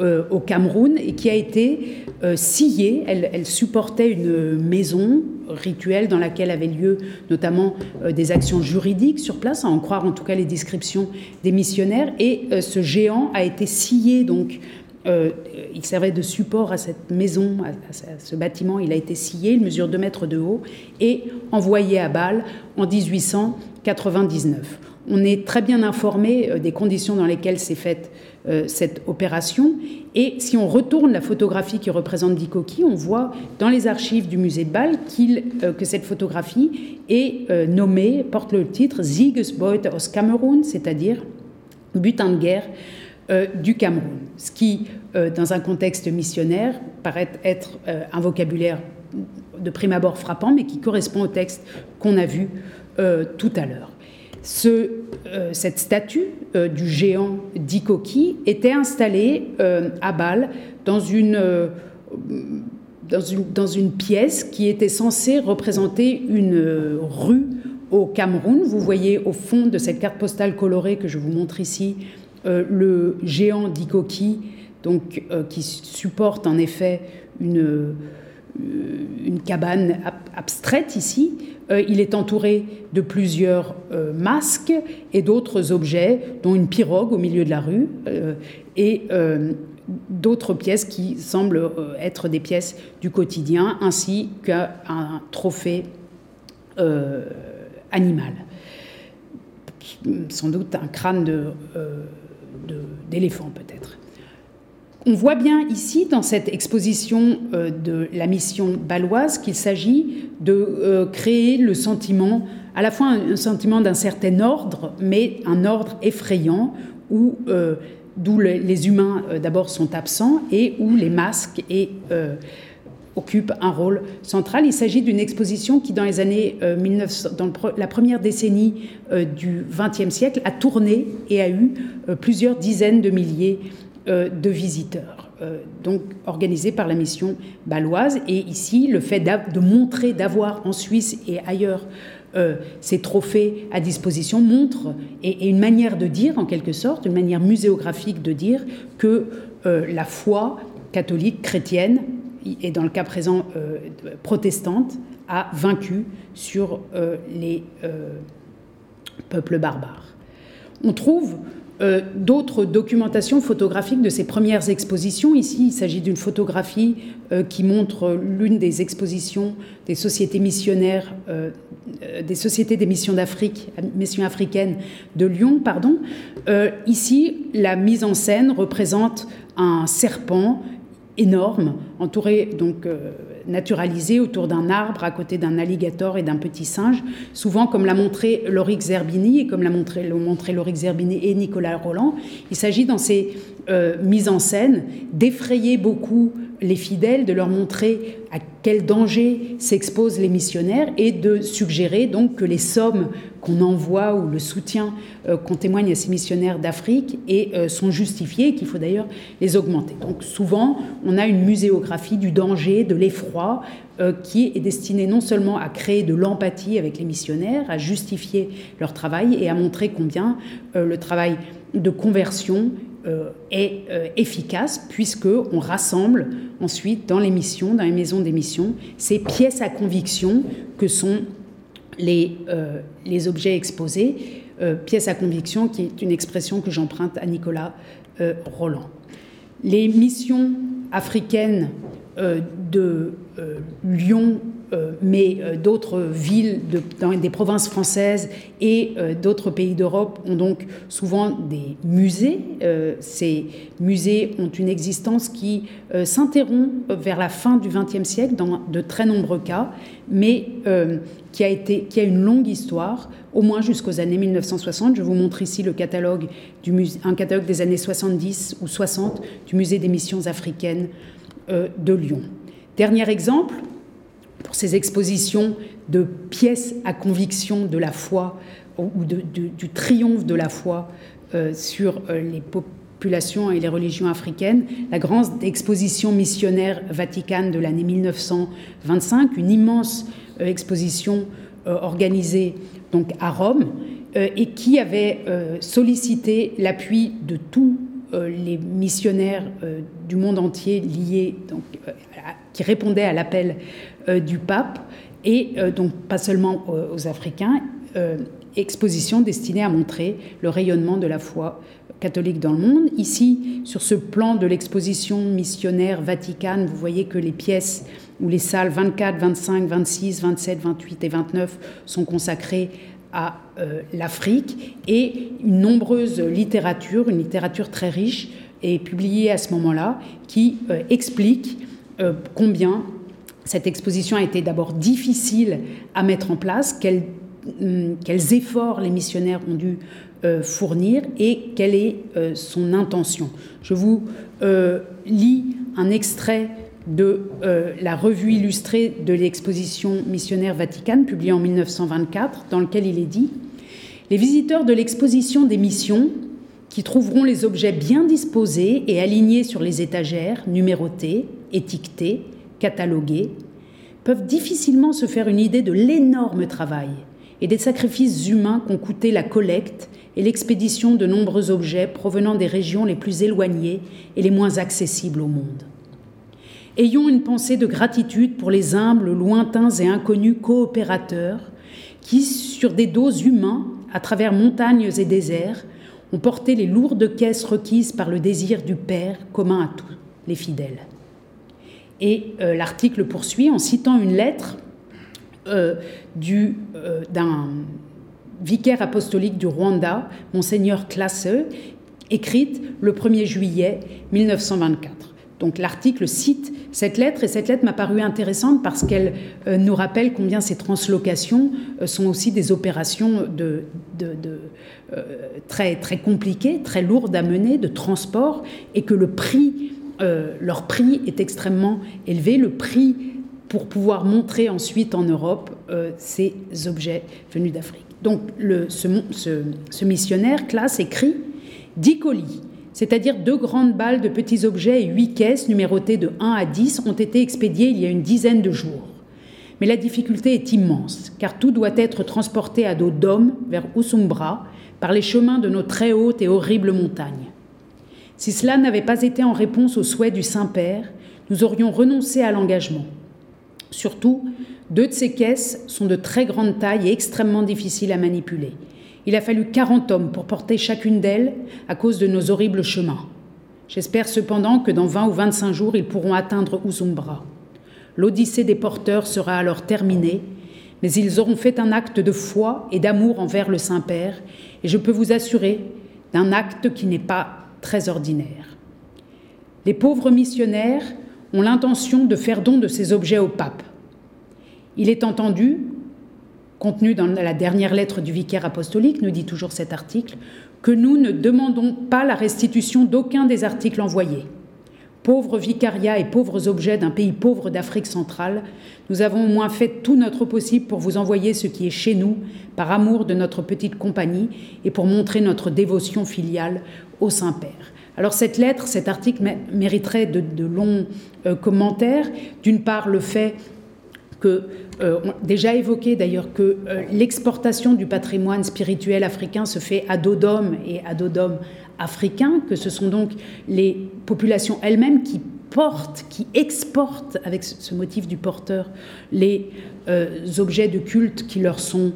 euh, au Cameroun et qui a été euh, sciée. Elle, supportait une maison rituelle dans laquelle avaient lieu notamment euh, des actions juridiques sur place, à en croire en tout cas les descriptions des missionnaires. Et ce géant a été scié donc. il servait de support à cette maison, à, à, ce bâtiment. Il a été scié, il mesure 2 mètres de haut et envoyé à Bâle en 1899. On est très bien informé des conditions dans lesquelles s'est faite euh, cette opération. Et si on retourne la photographie qui représente Dikoki, on voit dans les archives du musée de Bâle euh, que cette photographie est euh, nommée, porte le titre Siegesbeute aus Cameroun, c'est-à-dire butin de guerre du Cameroun. Ce qui, dans un contexte missionnaire, paraît être un vocabulaire de prime abord frappant, mais qui correspond au texte qu'on a vu tout à l'heure. Euh, cette statue euh, du géant Dikoki était installée euh, à Bâle dans une, pièce qui était censée représenter une rue au Cameroun. Vous voyez au fond de cette carte postale colorée que je vous montre ici le géant Dikoki, donc, qui supporte en effet une, une cabane abstraite ici, euh, il est entouré de plusieurs euh, masques et d'autres objets, dont une pirogue au milieu de la rue euh, et d'autres pièces qui semblent être des pièces du quotidien, ainsi qu'un trophée animal. Sans doute un crâne d'éléphant peut-être. On voit bien ici, dans cette exposition euh, de la mission baloise, qu'il s'agit de euh, créer le sentiment, à la fois un sentiment d'un certain ordre, mais un ordre effrayant, où euh, d'où les humains d'abord sont absents et où les masques occupent un rôle central. Il s'agit d'une exposition qui, dans les années 1900, dans la première décennie du XXe siècle, a tourné et a eu plusieurs dizaines de milliers de visiteurs, euh, donc organisé par la mission baloise. Et ici, le fait de montrer, d'avoir en Suisse et ailleurs euh, ces trophées à disposition montre, et, une manière de dire, en quelque sorte, une manière muséographique de dire que la foi catholique, chrétienne, et dans le cas présent protestante, a vaincu sur les peuples barbares. On trouve euh, d'autres documentations photographiques de ces premières expositions. Ici, il s'agit d'une photographie euh, qui montre l'une des expositions des sociétés missionnaires, euh, des sociétés des missions d'Afrique, missions africaines de Lyon, pardon. ici, la mise en scène représente un serpent énorme, entouré donc naturalisé autour d'un arbre à côté d'un alligator et d'un petit singe, souvent comme l'a montré Lorix Zerbini et comme l'a montré, montré Lorix Zerbini et Nicolas Roland. Il s'agit dans ces euh, mises en scène d'effrayer beaucoup les fidèles, de leur montrer à quel danger s'exposent les missionnaires et de suggérer donc que les sommes qu'on envoie ou le soutien euh, qu'on témoigne à ces missionnaires d'Afrique et, euh, sont justifiés qu'il faut d'ailleurs les augmenter. Donc souvent, on a une muséographie du danger, de l'effroi, euh, qui est destinée non seulement à créer de l'empathie avec les missionnaires, à justifier leur travail et à montrer combien le travail de conversion est efficace puisque on rassemble ensuite dans les missions, dans les maisons d'émission, ces pièces à conviction que sont les, euh, les objets exposés, euh, pièce à conviction, qui est une expression que j'emprunte à Nicolas euh, Roland. Les missions africaines de Lyon mais euh, d'autres villes des provinces françaises et euh, d'autres pays d'Europe ont donc souvent des musées. ces musées ont une existence qui s'interrompt vers la fin du XXe siècle dans de très nombreux cas, mais qui a, été, qui a une longue histoire, au moins jusqu'aux années 1960. Je vous montre ici le catalogue du un catalogue des années 70 ou 60 du musée des missions africaines de Lyon. Dernier exemple, pour ces expositions de pièces à conviction de la foi ou du triomphe de la foi euh, sur euh, les populations et les religions africaines, la grande exposition missionnaire vaticane de l'année 1925, une immense euh, exposition organisée donc à Rome et qui avait sollicité l'appui de tous les missionnaires du monde entier liés, donc, qui répondaient à l'appel du pape, et euh, donc pas seulement aux, Africains, euh, exposition destinée à montrer le rayonnement de la foi catholique dans le monde. Ici, sur ce plan de l'exposition missionnaire Vaticane, vous voyez que les pièces ou les salles 24, 25, 26, 27, 28 et 29 sont consacrées à l'Afrique et une nombreuse littérature, une littérature très riche, est publiée à ce moment-là qui explique combien cette exposition a été d'abord difficile à mettre en place, quels, hum, efforts les missionnaires ont dû euh, fournir et quelle est euh, son intention. Je vous euh, lis un extrait de la revue illustrée de l'exposition missionnaire Vaticane, publiée en 1924, dans lequel il est dit Les visiteurs de l'exposition des missions, qui trouveront les objets bien disposés et alignés sur les étagères, numérotés, étiquetés, catalogués, peuvent difficilement se faire une idée de l'énorme travail et des sacrifices humains qu'ont coûté la collecte et l'expédition de nombreux objets provenant des régions les plus éloignées et les moins accessibles au monde. Ayons une pensée de gratitude pour les humbles, lointains et inconnus coopérateurs qui, sur des dos humains, à travers montagnes et déserts, ont porté les lourdes caisses requises par le désir du Père commun à tous les fidèles. Et euh, l'article poursuit en citant une lettre euh, euh, d'un vicaire apostolique du Rwanda, monseigneur Classe, écrite le 1er juillet 1924. Donc l'article cite cette lettre et cette lettre m'a paru intéressante parce qu'elle nous rappelle combien ces translocations sont aussi des opérations de, très, très compliquées, très lourdes à mener, de transport, et que le prix euh, leur prix est extrêmement élevé. Le prix pour pouvoir montrer ensuite en Europe euh, ces objets venus d'Afrique. Donc le, ce, missionnaire classe écrit 10 colis, c'est-à-dire deux grandes balles de petits objets et huit caisses numérotées de 1 à 10 ont été expédiées il y a une dizaine de jours. Mais la difficulté est immense, car tout doit être transporté à dos d'hommes vers Usumbra par les chemins de nos très hautes et horribles montagnes. Si cela n'avait pas été en réponse au souhait du Saint-Père, nous aurions renoncé à l'engagement. Surtout, deux de ces caisses sont de très grande taille et extrêmement difficiles à manipuler. Il a fallu 40 hommes pour porter chacune d'elles à cause de nos horribles chemins. J'espère cependant que dans 20 ou 25 jours, ils pourront atteindre Uzumbra. L'odyssée des porteurs sera alors terminée, mais ils auront fait un acte de foi et d'amour envers le Saint-Père, et je peux vous assurer d'un acte qui n'est pas très ordinaire. Les pauvres missionnaires ont l'intention de faire don de ces objets au pape. Il est entendu, contenu dans la dernière lettre du vicaire apostolique, nous dit toujours cet article, que nous ne demandons pas la restitution d'aucun des articles envoyés. Pauvres vicariats et pauvres objets d'un pays pauvre d'Afrique centrale, nous avons au moins fait tout notre possible pour vous envoyer ce qui est chez nous, par amour de notre petite compagnie et pour montrer notre dévotion filiale au Saint-Père. Alors cette lettre, cet article mériterait de, longs euh, commentaires. D'une part, le fait que, euh, déjà évoqué d'ailleurs, que euh, l'exportation du patrimoine spirituel africain se fait à dos d'hommes et à dos d'hommes africains, que ce sont donc les populations elles-mêmes qui portent, qui exportent, avec ce motif du porteur, les objets de culte qui leur sont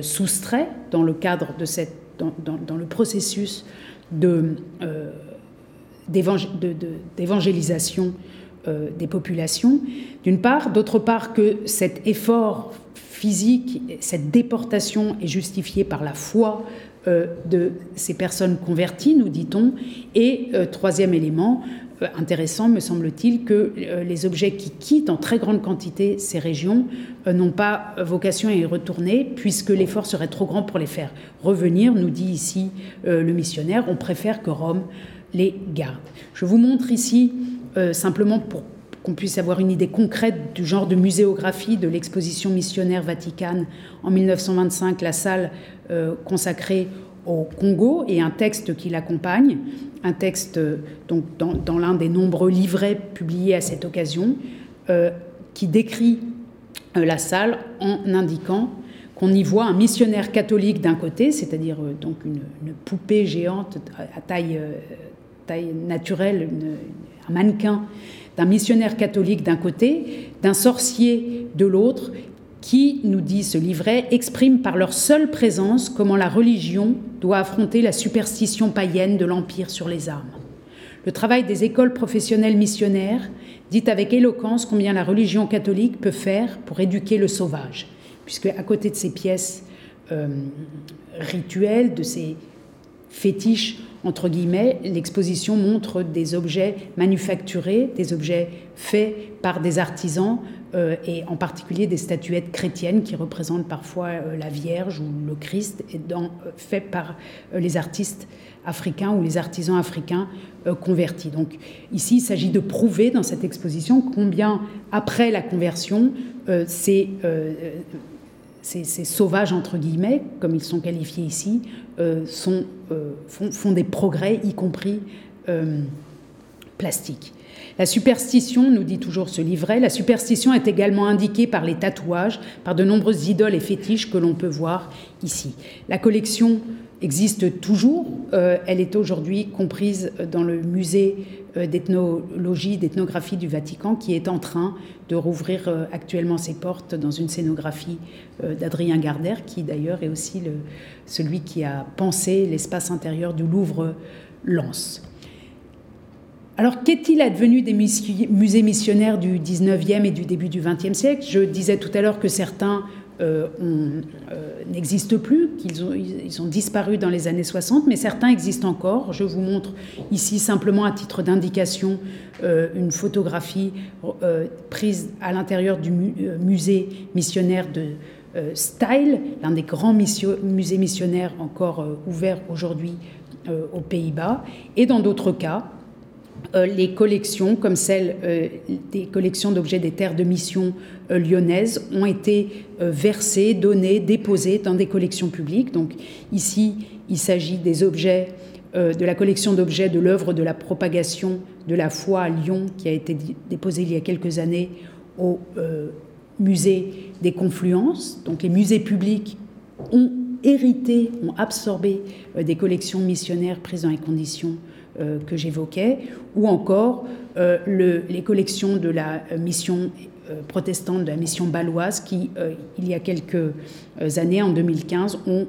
soustraits dans le cadre de cette, dans, le processus de, d'évangélisation euh, des populations, d'une part, d'autre part que cet effort physique, cette déportation est justifiée par la foi euh, de ces personnes converties, nous dit-on, et euh, troisième élément, intéressant, me semble-t-il, que les objets qui quittent en très grande quantité ces régions n'ont pas vocation à y retourner, puisque l'effort serait trop grand pour les faire revenir, nous dit ici le missionnaire, on préfère que Rome les garde. Je vous montre ici euh, simplement pour qu'on puisse avoir une idée concrète du genre de muséographie de l'exposition missionnaire Vaticane en 1925, la salle euh, consacrée au Congo et un texte qui l'accompagne, un texte euh, donc, dans, l'un des nombreux livrets publiés à cette occasion, qui décrit la salle en indiquant qu'on y voit un missionnaire catholique d'un côté, c'est-à-dire donc une, poupée géante à taille, taille naturelle, un mannequin d'un missionnaire catholique d'un côté, d'un sorcier de l'autre, qui, nous dit ce livret, exprime par leur seule présence comment la religion doit affronter la superstition païenne de l'Empire sur les armes. Le travail des écoles professionnelles missionnaires dit avec éloquence combien la religion catholique peut faire pour éduquer le sauvage, puisque à côté de ces pièces euh, rituelles, de ces fétiches entre guillemets, l'exposition montre des objets manufacturés, des objets faits par des artisans, et en particulier des statuettes chrétiennes qui représentent parfois euh, la Vierge ou le Christ, et euh, faits par les artistes africains ou les artisans africains convertis. Donc ici, il s'agit de prouver dans cette exposition combien, après la conversion, ces, sauvages, entre guillemets, comme ils sont qualifiés ici, euh, euh, font, des progrès, y compris euh, plastiques. La superstition, nous dit toujours ce livret, la superstition est également indiquée par les tatouages, par de nombreuses idoles et fétiches que l'on peut voir ici. La collection existe toujours. Euh, elle est aujourd'hui comprise dans le musée euh, d'ethnologie, d'ethnographie du Vatican, qui est en train de rouvrir euh, actuellement ses portes dans une scénographie d'Adrien Gardère, qui d'ailleurs est aussi celui qui a pensé l'espace intérieur du Louvre-Lens. Alors, qu'est-il advenu des musées missionnaires du 19e et du début du 20e siècle? Je disais tout à l'heure que certains euh, euh, n'existent plus, qu'ils ont, disparu dans les années 60, mais certains existent encore. Je vous montre ici simplement à titre d'indication euh, une photographie prise à l'intérieur du musée missionnaire de Style, l'un des grands musées missionnaires encore ouverts aujourd'hui aux Pays-Bas. Et dans d'autres cas, les collections, comme celles euh, des collections d'objets des terres de mission euh, lyonnaises, ont été versées, données, déposées dans des collections publiques. Donc ici, il s'agit des objets de la collection d'objets de l'œuvre de la propagation de la foi à Lyon, qui a été déposée il y a quelques années au musée des Confluences. Donc les musées publics ont hérité, ont absorbé des collections missionnaires prises dans les conditions euh, que j'évoquais, ou encore euh, les collections de la mission protestantes de la mission baloise qui, il y a quelques années, en 2015, ont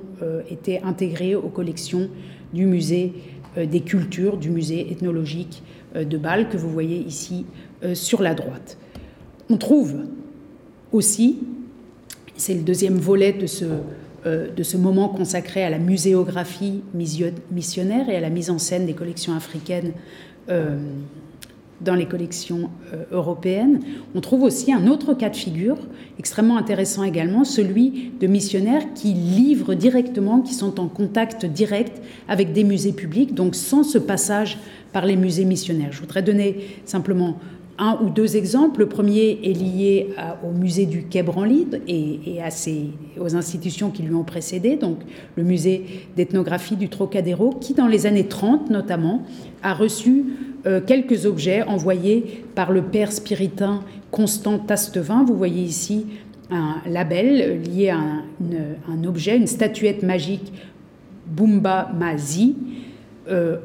été intégrées aux collections du musée des cultures, du musée ethnologique de Bâle que vous voyez ici sur la droite. On trouve aussi, c'est le deuxième volet de ce, euh, de ce moment consacré à la muséographie missionnaire et à la mise en scène des collections africaines euh, dans les collections euh, européennes. On trouve aussi un autre cas de figure extrêmement intéressant également, celui de missionnaires qui livrent directement, qui sont en contact direct avec des musées publics, donc sans ce passage par les musées missionnaires. Je voudrais donner simplement un ou deux exemples. Le premier est lié au musée du Quai Branly et, aux institutions qui lui ont précédé, donc le musée d'ethnographie du Trocadéro, qui dans les années 30 notamment a reçu euh, quelques objets envoyés par le père spiritain Constant Tastevin. Vous voyez ici un label lié à un, objet, une statuette magique Bumba Mazi, euh,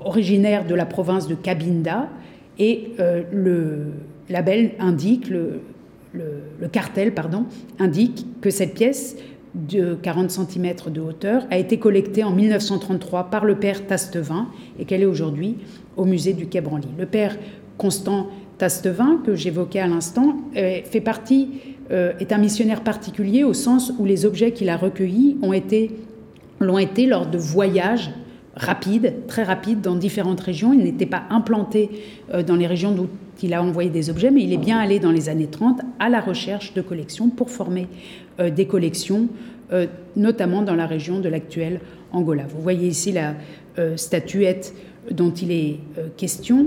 originaire de la province de Cabinda, et euh, le label indique, le, cartel pardon, indique que cette pièce de 40 cm de hauteur a été collectée en 1933 par le père Tastevin et qu'elle est aujourd'hui au musée du Quai Branly. Le père Constant Tastevin, que j'évoquais à l'instant, fait partie, euh, est un missionnaire particulier au sens où les objets qu'il a recueillis ont été, l'ont été lors de voyages rapide, très rapide, dans différentes régions. Il n'était pas implanté euh, dans les régions d'où il a envoyé des objets, mais il est bien allé dans les années 30 à la recherche de collections pour former euh, des collections, euh, notamment dans la région de l'actuelle Angola. Vous voyez ici la statuette dont il est question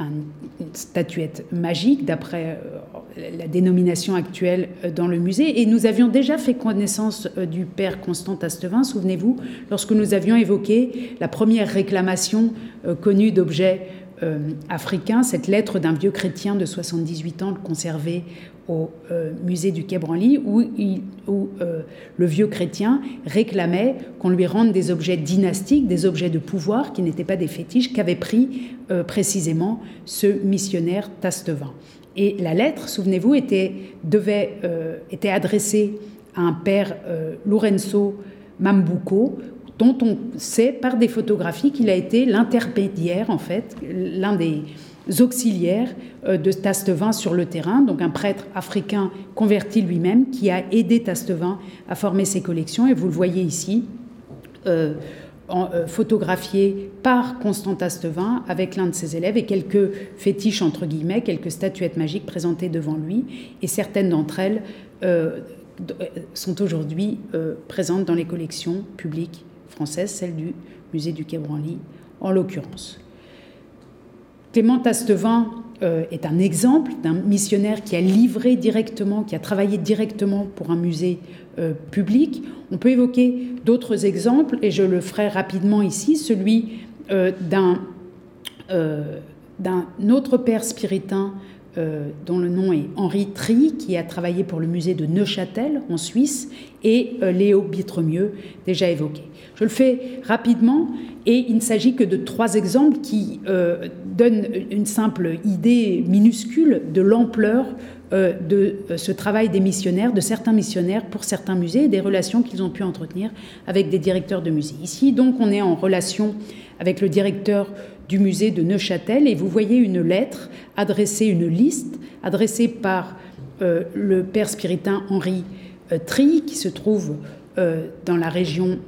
une statuette magique, d'après euh, la dénomination actuelle euh, dans le musée. Et nous avions déjà fait connaissance euh, du père Constant Astevin, souvenez-vous, lorsque nous avions évoqué la première réclamation connue d'objets africains, cette lettre d'un vieux chrétien de 78 ans conservé au euh, musée du Quai Branly où, euh, le vieux chrétien réclamait qu'on lui rende des objets dynastiques, des objets de pouvoir qui n'étaient pas des fétiches qu'avait pris euh, précisément ce missionnaire Tastevin. Et la lettre, souvenez-vous, était, devait, était adressée à un père Lorenzo Mambuco, dont on sait par des photographies qu'il a été l'intermédiaire, en fait, l'un des, auxiliaires euh, de Tastevin sur le terrain, donc un prêtre africain converti lui-même qui a aidé Tastevin à former ses collections. Et vous le voyez ici, euh, euh, photographié par Constant Tastevin avec l'un de ses élèves et quelques fétiches, entre guillemets, quelques statuettes magiques présentées devant lui. Et certaines d'entre elles sont aujourd'hui présentes dans les collections publiques françaises, celles du musée du Quai Branly en l'occurrence. Clément Tastevin euh, est un exemple d'un missionnaire qui a livré directement, qui a travaillé directement pour un musée euh, public. On peut évoquer d'autres exemples, et je le ferai rapidement ici, celui euh, d'un autre père spiritain dont le nom est Henri Tri, qui a travaillé pour le musée de Neuchâtel en Suisse, et Léo Bitremieux, déjà évoqué. Je le fais rapidement et il ne s'agit que de trois exemples qui euh, donnent une simple idée minuscule de l'ampleur euh, de euh, ce travail des missionnaires, de certains missionnaires pour certains musées et des relations qu'ils ont pu entretenir avec des directeurs de musées. Ici, donc, on est en relation avec le directeur du musée de Neuchâtel et vous voyez une lettre adressée, une liste adressée par le père spiritain Henri Tri, qui se trouve dans la région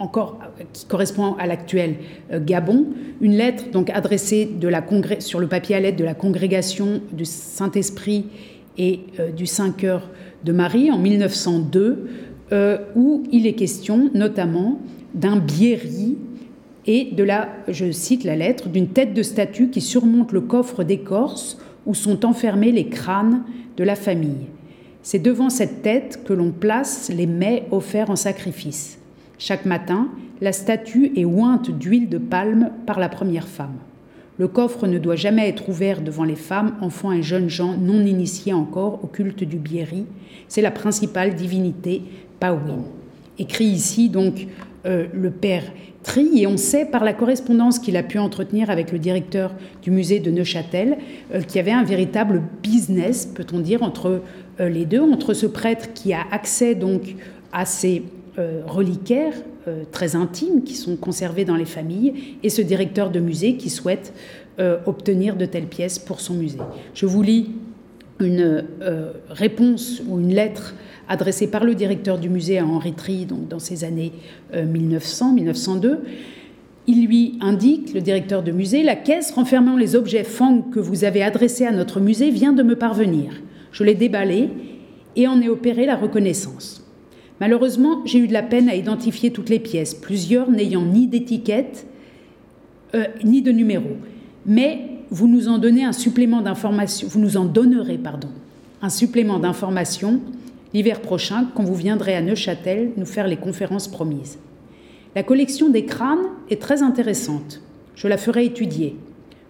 encore qui correspond à l'actuel euh, Gabon, une lettre donc adressée de la sur le papier à lettre de la congrégation du Saint-Esprit et euh, du Saint-Cœur de Marie en 1902, euh, où il est question notamment d'un biéri et de la, je cite la lettre, d'une tête de statue qui surmonte le coffre d'écorce où sont enfermés les crânes de la famille. C'est devant cette tête que l'on place les mets offerts en sacrifice. Chaque matin, la statue est ointe d'huile de palme par la première femme. Le coffre ne doit jamais être ouvert devant les femmes, enfants et jeunes gens non initiés encore au culte du Bieri. C'est la principale divinité Pawin. Écrit ici donc le père Tri, et on sait par la correspondance qu'il a pu entretenir avec le directeur du musée de Neuchâtel qu'il y avait un véritable business, peut-on dire, entre les deux, entre ce prêtre qui a accès donc à ces reliquaires très intimes qui sont conservés dans les familles et ce directeur de musée qui souhaite obtenir de telles pièces pour son musée. Je vous lis une euh, réponse ou une lettre adressée par le directeur du musée à Henri Tri, donc dans ces années 1900-1902. Euh, Il lui indique, le directeur de musée, la caisse renfermant les objets Fang que vous avez adressés à notre musée vient de me parvenir. Je l'ai déballé et en ai opéré la reconnaissance. Malheureusement, j'ai eu de la peine à identifier toutes les pièces, plusieurs n'ayant ni d'étiquette euh, ni de numéro. Mais vous nous en donnez un supplément d'information, vous nous en donnerez, pardon, un supplément d'information l'hiver prochain quand vous viendrez à Neuchâtel nous faire les conférences promises. La collection des crânes est très intéressante. Je la ferai étudier.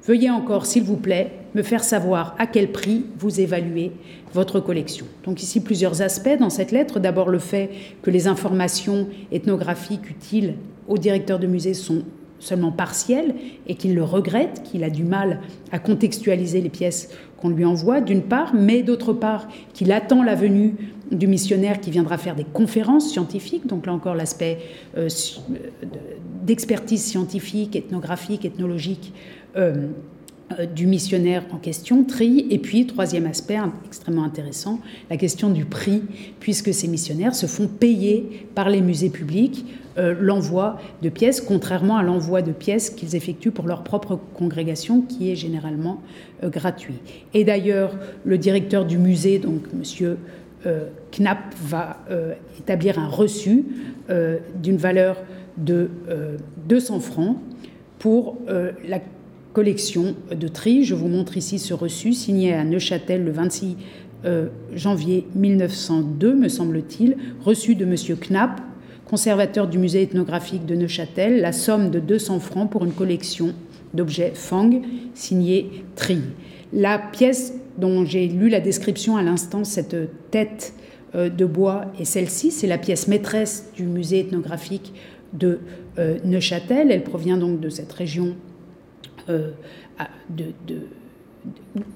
Veuillez encore, s'il vous plaît, me faire savoir à quel prix vous évaluez votre collection. Donc ici plusieurs aspects dans cette lettre. D'abord le fait que les informations ethnographiques utiles au directeur de musée sont seulement partiel et qu'il le regrette, qu'il a du mal à contextualiser les pièces qu'on lui envoie, d'une part, mais d'autre part, qu'il attend la venue du missionnaire qui viendra faire des conférences scientifiques, donc là encore l'aspect euh, d'expertise scientifique, ethnographique, ethnologique. Euh, euh, du missionnaire en question, tri, et puis troisième aspect extrêmement intéressant, la question du prix, puisque ces missionnaires se font payer par les musées publics euh, l'envoi de pièces, contrairement à l'envoi de pièces qu'ils effectuent pour leur propre congrégation, qui est généralement euh, gratuit. Et d'ailleurs, le directeur du musée, donc Monsieur Knapp, va établir un reçu d'une valeur de 200 francs pour la collection de tri. Je vous montre ici ce reçu signé à Neuchâtel le 26 euh, janvier 1902, me semble-t-il, reçu de M. Knapp, conservateur du musée ethnographique de Neuchâtel, la somme de 200 francs pour une collection d'objets Fang signée Tri. La pièce dont j'ai lu la description à l'instant, cette tête euh, de bois, et celle-ci, c'est la pièce maîtresse du musée ethnographique de euh, Neuchâtel. Elle provient donc de cette région euh,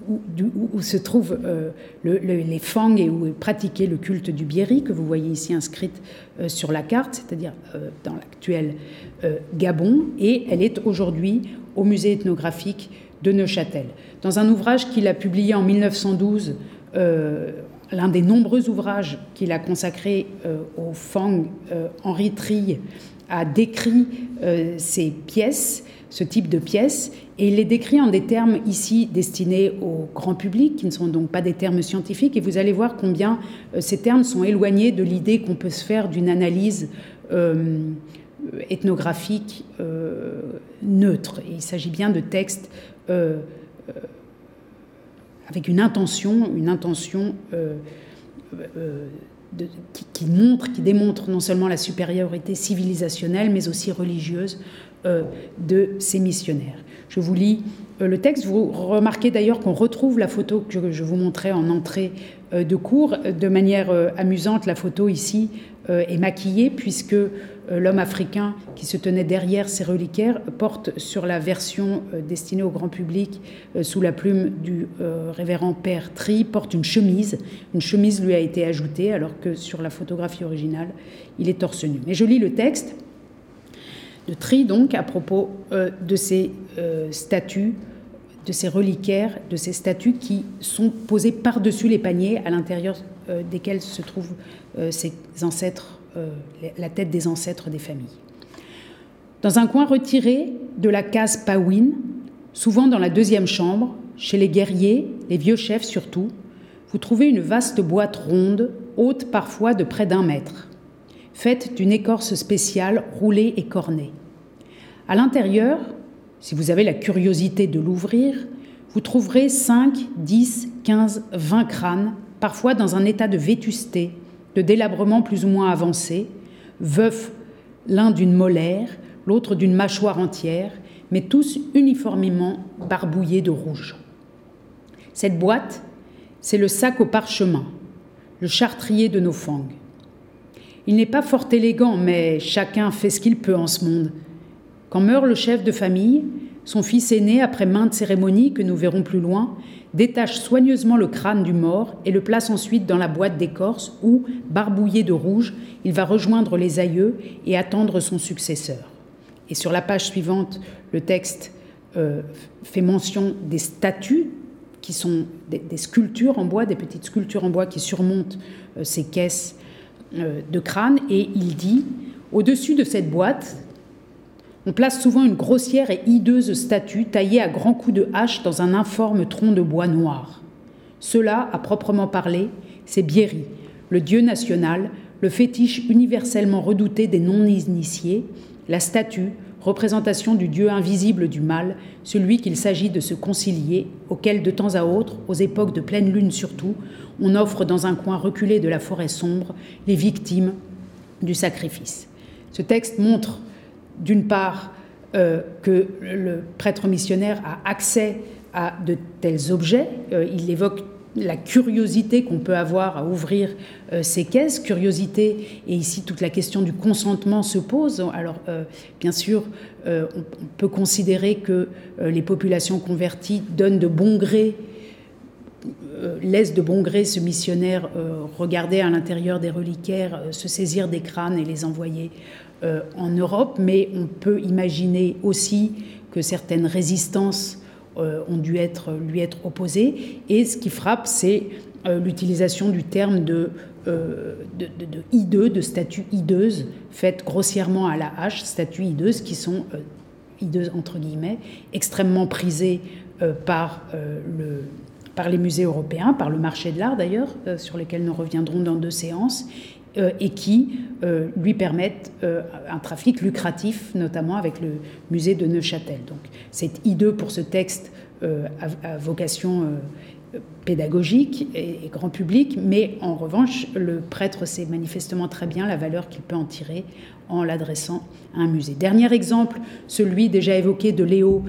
où, se trouvent euh, les Fang et où est pratiqué le culte du Bieri, que vous voyez ici inscrite euh, sur la carte, c'est-à-dire dans l'actuel Gabon, et elle est aujourd'hui au musée ethnographique de Neuchâtel. Dans un ouvrage qu'il a publié en 1912, l'un des nombreux ouvrages qu'il a consacré aux Fang, Henri Trille a décrit ces pièces ce type de pièces, et il les décrit en des termes ici destinés au grand public, qui ne sont donc pas des termes scientifiques, et vous allez voir combien euh, ces termes sont éloignés de l'idée qu'on peut se faire d'une analyse euh, ethnographique euh, neutre. il s'agit bien de textes avec une intention, une intention qui, qui, montre, qui démontre non seulement la supériorité civilisationnelle, mais aussi religieuse euh, de ces missionnaires. Je vous lis euh, le texte. Vous remarquez d'ailleurs qu'on retrouve la photo que je vous montrais en entrée euh, de cours. De manière amusante, la photo ici est maquillée puisque l'homme africain qui se tenait derrière ces reliquaires porte sur la version destinée au grand public sous la plume du révérend père Tri, porte une chemise. Une chemise lui a été ajoutée alors que sur la photographie originale, il est torse nu. Mais je lis le texte de tri donc à propos euh, de ces euh, statues, de ces reliquaires, de ces statues qui sont posées par-dessus les paniers à l'intérieur euh, desquels se trouvent ces ancêtres, la tête des ancêtres des familles. Dans un coin retiré de la case Pawin, souvent dans la deuxième chambre, chez les guerriers, les vieux chefs surtout, vous trouvez une vaste boîte ronde, haute parfois de près d'un mètre faite d'une écorce spéciale roulée et cornée. À l'intérieur, si vous avez la curiosité de l'ouvrir, vous trouverez 5, 10, 15, 20 crânes, parfois dans un état de vétusté, de délabrement plus ou moins avancé, veufs l'un d'une molaire, l'autre d'une mâchoire entière, mais tous uniformément barbouillés de rouge. Cette boîte, c'est le sac au parchemin, le chartrier de nos fangs. Il n'est pas fort élégant, mais chacun fait ce qu'il peut en ce monde. Quand meurt le chef de famille, son fils aîné, après maintes cérémonies que nous verrons plus loin, détache soigneusement le crâne du mort et le place ensuite dans la boîte d'écorce où, barbouillé de rouge, il va rejoindre les aïeux et attendre son successeur. Et sur la page suivante, le texte euh, fait mention des statues qui sont des, sculptures en bois, des petites sculptures en bois qui surmontent euh, ces caisses euh, de crâne, et il dit Au-dessus de cette boîte, on place souvent une grossière et hideuse statue taillée à grands coups de hache dans un informe tronc de bois noir. Cela, à proprement parler, c'est Bierry, le dieu national, le fétiche universellement redouté des non-initiés, la statue, représentation du Dieu invisible du mal, celui qu'il s'agit de se concilier, auquel de temps à autre, aux époques de pleine lune surtout, on offre dans un coin reculé de la forêt sombre les victimes du sacrifice. Ce texte montre d'une part euh, que le prêtre missionnaire a accès à de tels objets, euh, il évoque la curiosité qu'on peut avoir à ouvrir euh, ces caisses, curiosité, et ici toute la question du consentement se pose. Alors, bien sûr, euh, on, peut considérer que les populations converties donnent de bon gré, laissent de bon gré ce missionnaire regarder à l'intérieur des reliquaires, se saisir des crânes et les envoyer en Europe, mais on peut imaginer aussi que certaines résistances euh, ont dû lui être opposés. Et ce qui frappe, c'est euh, l'utilisation du terme de, euh, de, de, hideux, de statues hideuses, faites grossièrement à la hache, statues hideuses qui sont hideuses entre guillemets, extrêmement prisées par les musées européens, par le marché de l'art d'ailleurs, sur lesquels nous reviendrons dans deux séances, euh, et qui euh, lui permettent euh, un trafic lucratif, notamment avec le musée de Neuchâtel. Donc c'est hideux pour ce texte à, vocation pédagogique et, grand public, mais en revanche, le prêtre sait manifestement très bien la valeur qu'il peut en tirer en l'adressant à un musée. Dernier exemple, celui déjà évoqué de Léo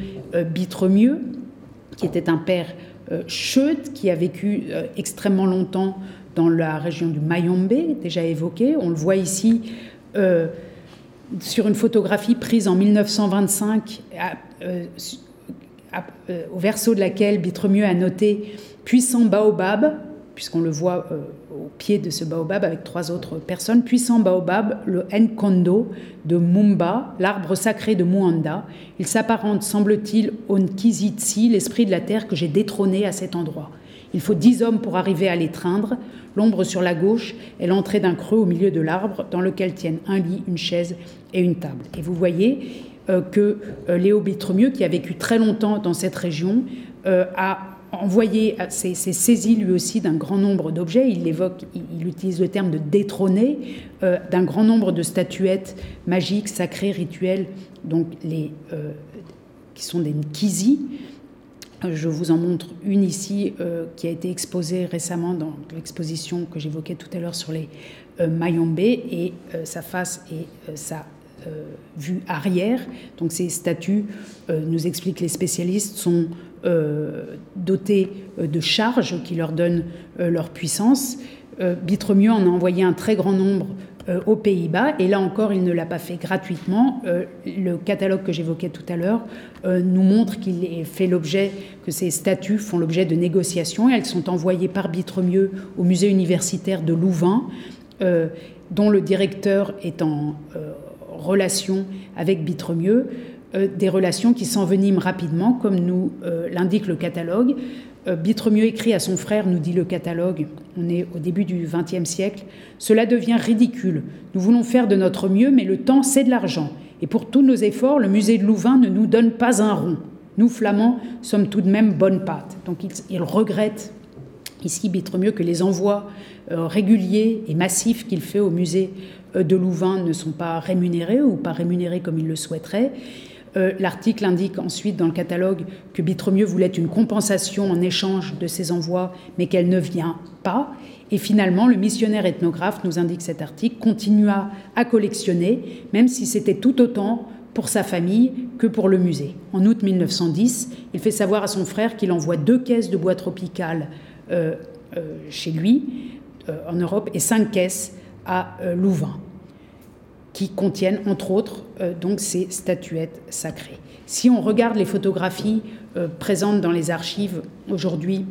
Bitremieux, qui était un père chute, qui a vécu extrêmement longtemps dans la région du Mayombe, déjà évoqué. On le voit ici euh, sur une photographie prise en 1925, euh, euh, au verso de laquelle Bitremieux a noté Puissant baobab, puisqu'on le voit au pied de ce baobab avec trois autres personnes, Puissant baobab, le Nkondo de Mumba, l'arbre sacré de Muanda. Il s'apparente, semble-t-il, au Nkizitsi, l'esprit de la terre que j'ai détrôné à cet endroit. Il faut dix hommes pour arriver à l'étreindre. L'ombre sur la gauche est l'entrée d'un creux au milieu de l'arbre dans lequel tiennent un lit, une chaise et une table. Et vous voyez euh, que euh, Léo Bitremieux, qui a vécu très longtemps dans cette région, euh, s'est saisi lui aussi d'un grand nombre d'objets. Il évoque, il, utilise le terme de détrôner, d'un grand nombre de statuettes magiques, sacrées, rituelles, donc les, qui sont des nkisi. Je vous en montre une ici euh, qui a été exposée récemment dans l'exposition que j'évoquais tout à l'heure sur les euh, et euh, sa face et sa vue arrière. Donc ces statues, nous expliquent les spécialistes, sont dotées de charges qui leur donnent leur puissance. Bitremieux en a envoyé un très grand nombre euh, aux Pays-Bas. Et là encore, il ne l'a pas fait gratuitement. Euh, le catalogue que j'évoquais tout à l'heure euh, nous montre qu'il fait l'objet, que ces statues font l'objet de négociations. Et elles sont envoyées par Bitremieux au musée universitaire de Louvain, dont le directeur est en relation avec Bitremieux des relations qui s'enveniment rapidement, comme nous l'indique le catalogue. Euh, Bitremieux écrit à son frère, nous dit le catalogue, on est au début du XXe siècle, Cela devient ridicule. Nous voulons faire de notre mieux, mais le temps, c'est de l'argent. Et pour tous nos efforts, le musée de Louvain ne nous donne pas un rond. Nous, Flamands, sommes tout de même bonne pâte. Donc il, regrette ici Bitremieux que les envois euh, réguliers et massifs qu'il fait au musée euh, de Louvain ne sont pas rémunérés ou pas rémunérés comme il le souhaiterait. Euh, l'article indique ensuite dans le catalogue que Bitremieux voulait une compensation en échange de ses envois, mais qu'elle ne vient pas. Et finalement, le missionnaire ethnographe, nous indique cet article, continua à collectionner, même si c'était tout autant pour sa famille que pour le musée. En août 1910, il fait savoir à son frère qu'il envoie deux caisses de bois tropical euh, euh, chez lui, en Europe, et cinq caisses à Louvain. Qui contiennent entre autres donc ces statuettes sacrées. Si on regarde les photographies présentes dans les archives aujourd'hui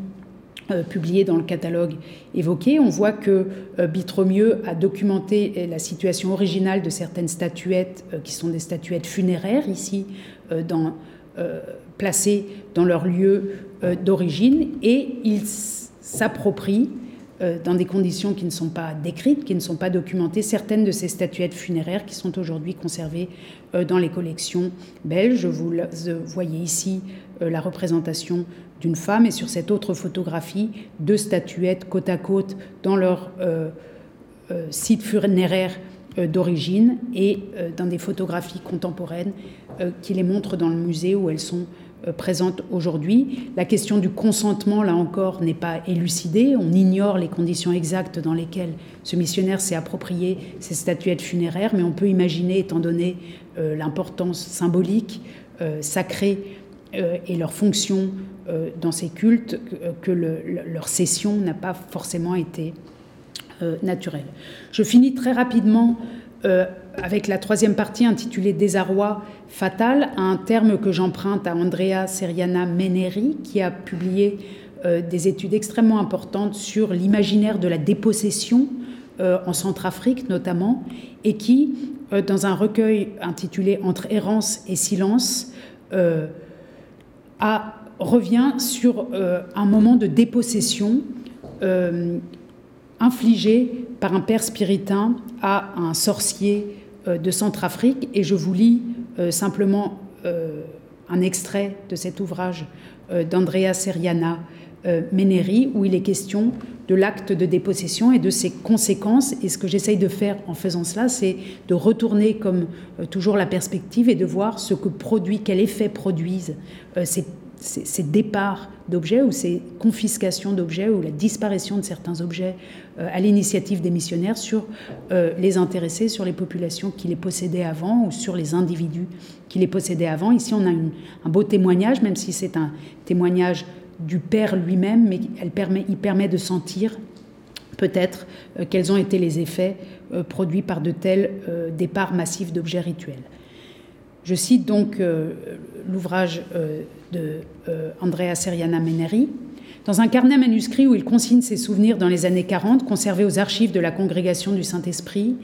publiées dans le catalogue évoqué, on voit que Bitromieux a documenté la situation originale de certaines statuettes qui sont des statuettes funéraires ici placées dans leur lieu d'origine et il s'approprie euh, dans des conditions qui ne sont pas décrites, qui ne sont pas documentées, certaines de ces statuettes funéraires qui sont aujourd'hui conservées euh, dans les collections belges. Vous voyez ici euh, la représentation d'une femme et sur cette autre photographie, deux statuettes côte à côte dans leur site funéraire d'origine et dans des photographies contemporaines qui les montrent dans le musée où elles sont euh, présente aujourd'hui. La question du consentement, là encore, n'est pas élucidée. On ignore les conditions exactes dans lesquelles ce missionnaire s'est approprié ces statuettes funéraires, mais on peut imaginer, étant donné euh, l'importance symbolique, euh, sacrée et leur fonction dans ces cultes, que leur cession n'a pas forcément été naturelle. Je finis très rapidement avec la troisième partie intitulée Désarroi fatal, un terme que j'emprunte à Andrea Seriana Meneri, qui a publié euh, des études extrêmement importantes sur l'imaginaire de la dépossession euh, en Centrafrique notamment, et qui, euh, dans un recueil intitulé Entre errance et silence, revient sur un moment de dépossession infligé par un père spiritain à un sorcier de Centrafrique et je vous lis euh, simplement euh, un extrait de cet ouvrage d'Andrea Seriana Meneri où il est question de l'acte de dépossession et de ses conséquences. Et ce que j'essaye de faire en faisant cela, c'est de retourner comme toujours la perspective et de voir ce que produit, quel effet produisent ces ces, départs d'objets ou ces confiscations d'objets ou la disparition de certains objets euh, à l'initiative des missionnaires sur euh, les intéressés, sur les populations qui les possédaient avant ou sur les individus qui les possédaient avant. Ici, on a un beau témoignage, même si c'est un témoignage du Père lui-même, mais permet, il permet de sentir peut-être euh, quels ont été les effets produits par de tels départs massifs d'objets rituels. Je cite donc l'ouvrage de euh, Andrea Seriana Meneri, dans un carnet manuscrit où il consigne ses souvenirs dans les années 40, conservés aux archives de la Congrégation du Saint-Esprit,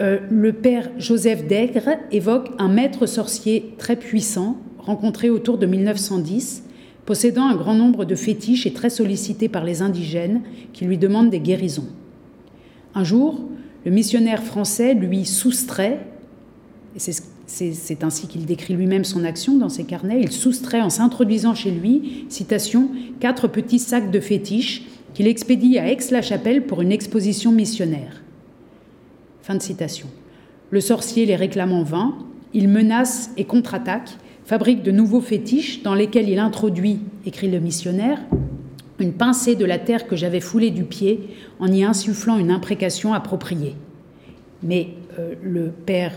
euh, le père Joseph Dègre évoque un maître sorcier très puissant, rencontré autour de 1910, possédant un grand nombre de fétiches et très sollicité par les indigènes qui lui demandent des guérisons. Un jour, le missionnaire français lui soustrait, et c'est ce c'est ainsi qu'il décrit lui-même son action dans ses carnets. Il soustrait en s'introduisant chez lui, citation, quatre petits sacs de fétiches qu'il expédie à Aix-la-Chapelle pour une exposition missionnaire. Fin de citation. Le sorcier les réclame en vain, il menace et contre-attaque, fabrique de nouveaux fétiches dans lesquels il introduit, écrit le missionnaire, une pincée de la terre que j'avais foulée du pied en y insufflant une imprécation appropriée. Mais euh, le père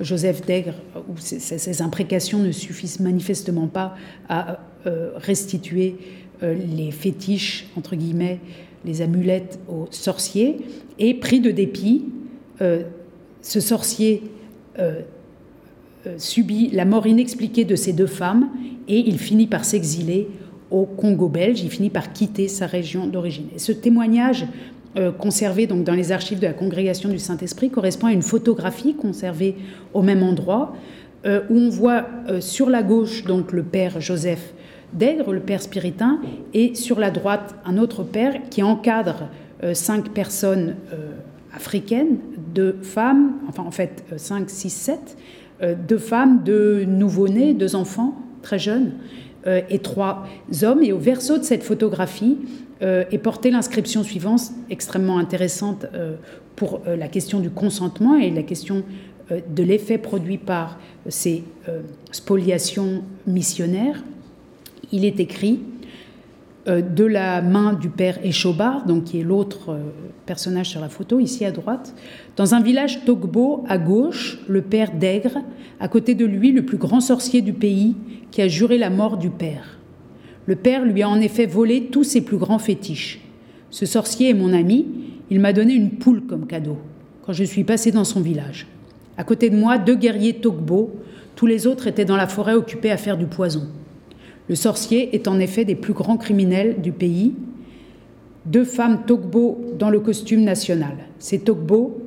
Joseph Dègre, où ces, imprécations ne suffisent manifestement pas à euh, restituer euh, les fétiches, entre guillemets, les amulettes aux sorciers, et pris de dépit, euh, ce sorcier subit la mort inexpliquée de ces deux femmes et il finit par s'exiler au Congo belge, il finit par quitter sa région d'origine. Et ce témoignage euh, conservé donc dans les archives de la Congrégation du Saint-Esprit correspond à une photographie conservée au même endroit euh, où on voit euh, sur la gauche donc le père Joseph Dègre, le père spiritain, et sur la droite un autre père qui encadre cinq personnes africaines, deux femmes, enfin en fait cinq, six, sept, deux femmes, deux nouveau-nés, deux enfants très jeunes et trois hommes. Et au verso de cette photographie, euh, est portée l'inscription suivante, extrêmement intéressante euh, pour euh, la question du consentement et la question de l'effet produit par ces spoliations missionnaires. Il est écrit de la main du père Échobard, donc qui est l'autre personnage sur la photo, ici à droite, dans un village Togbo à gauche, le père Dègre, à côté de lui le plus grand sorcier du pays, qui a juré la mort du père. Le père lui a en effet volé tous ses plus grands fétiches. Ce sorcier est mon ami, il m'a donné une poule comme cadeau quand je suis passé dans son village. À côté de moi, deux guerriers Togbo, tous les autres étaient dans la forêt occupés à faire du poison. Le sorcier est en effet des plus grands criminels du pays. Deux femmes Togbo dans le costume national. C'est Togbo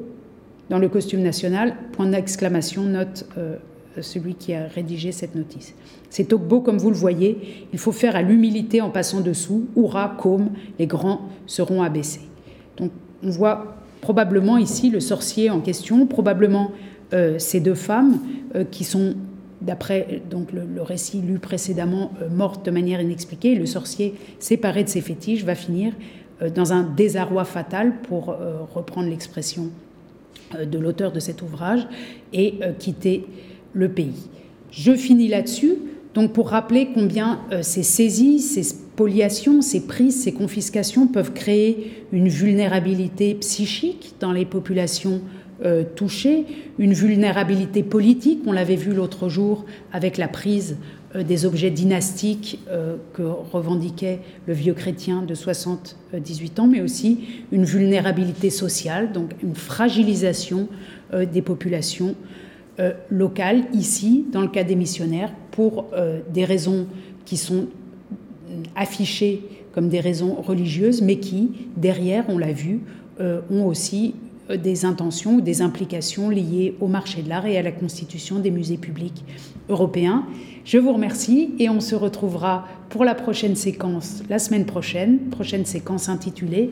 dans le costume national, point d'exclamation, note euh, celui qui a rédigé cette notice. C'est Togbo, comme vous le voyez, il faut faire à l'humilité en passant dessous. Oura, Côme, les grands seront abaissés. Donc on voit probablement ici le sorcier en question, probablement euh, ces deux femmes euh, qui sont, d'après donc le, récit lu précédemment, euh, mortes de manière inexpliquée. Le sorcier, séparé de ses fétiches, va finir dans un désarroi fatal, pour reprendre l'expression de l'auteur de cet ouvrage, et quitter le pays. Je finis là-dessus. Donc pour rappeler combien ces saisies, ces spoliations, ces prises, ces confiscations peuvent créer une vulnérabilité psychique dans les populations euh, touchés, une vulnérabilité politique, on l'avait vu l'autre jour avec la prise euh, des objets dynastiques euh, que revendiquait le vieux chrétien de 78 ans, mais aussi une vulnérabilité sociale, donc une fragilisation des populations locales, ici, dans le cas des missionnaires, pour des raisons qui sont affichées comme des raisons religieuses, mais qui, derrière, on l'a vu, ont aussi euh, des intentions ou des implications liées au marché de l'art et à la constitution des musées publics européens. Je vous remercie et on se retrouvera pour la prochaine séquence la semaine prochaine, prochaine séquence intitulée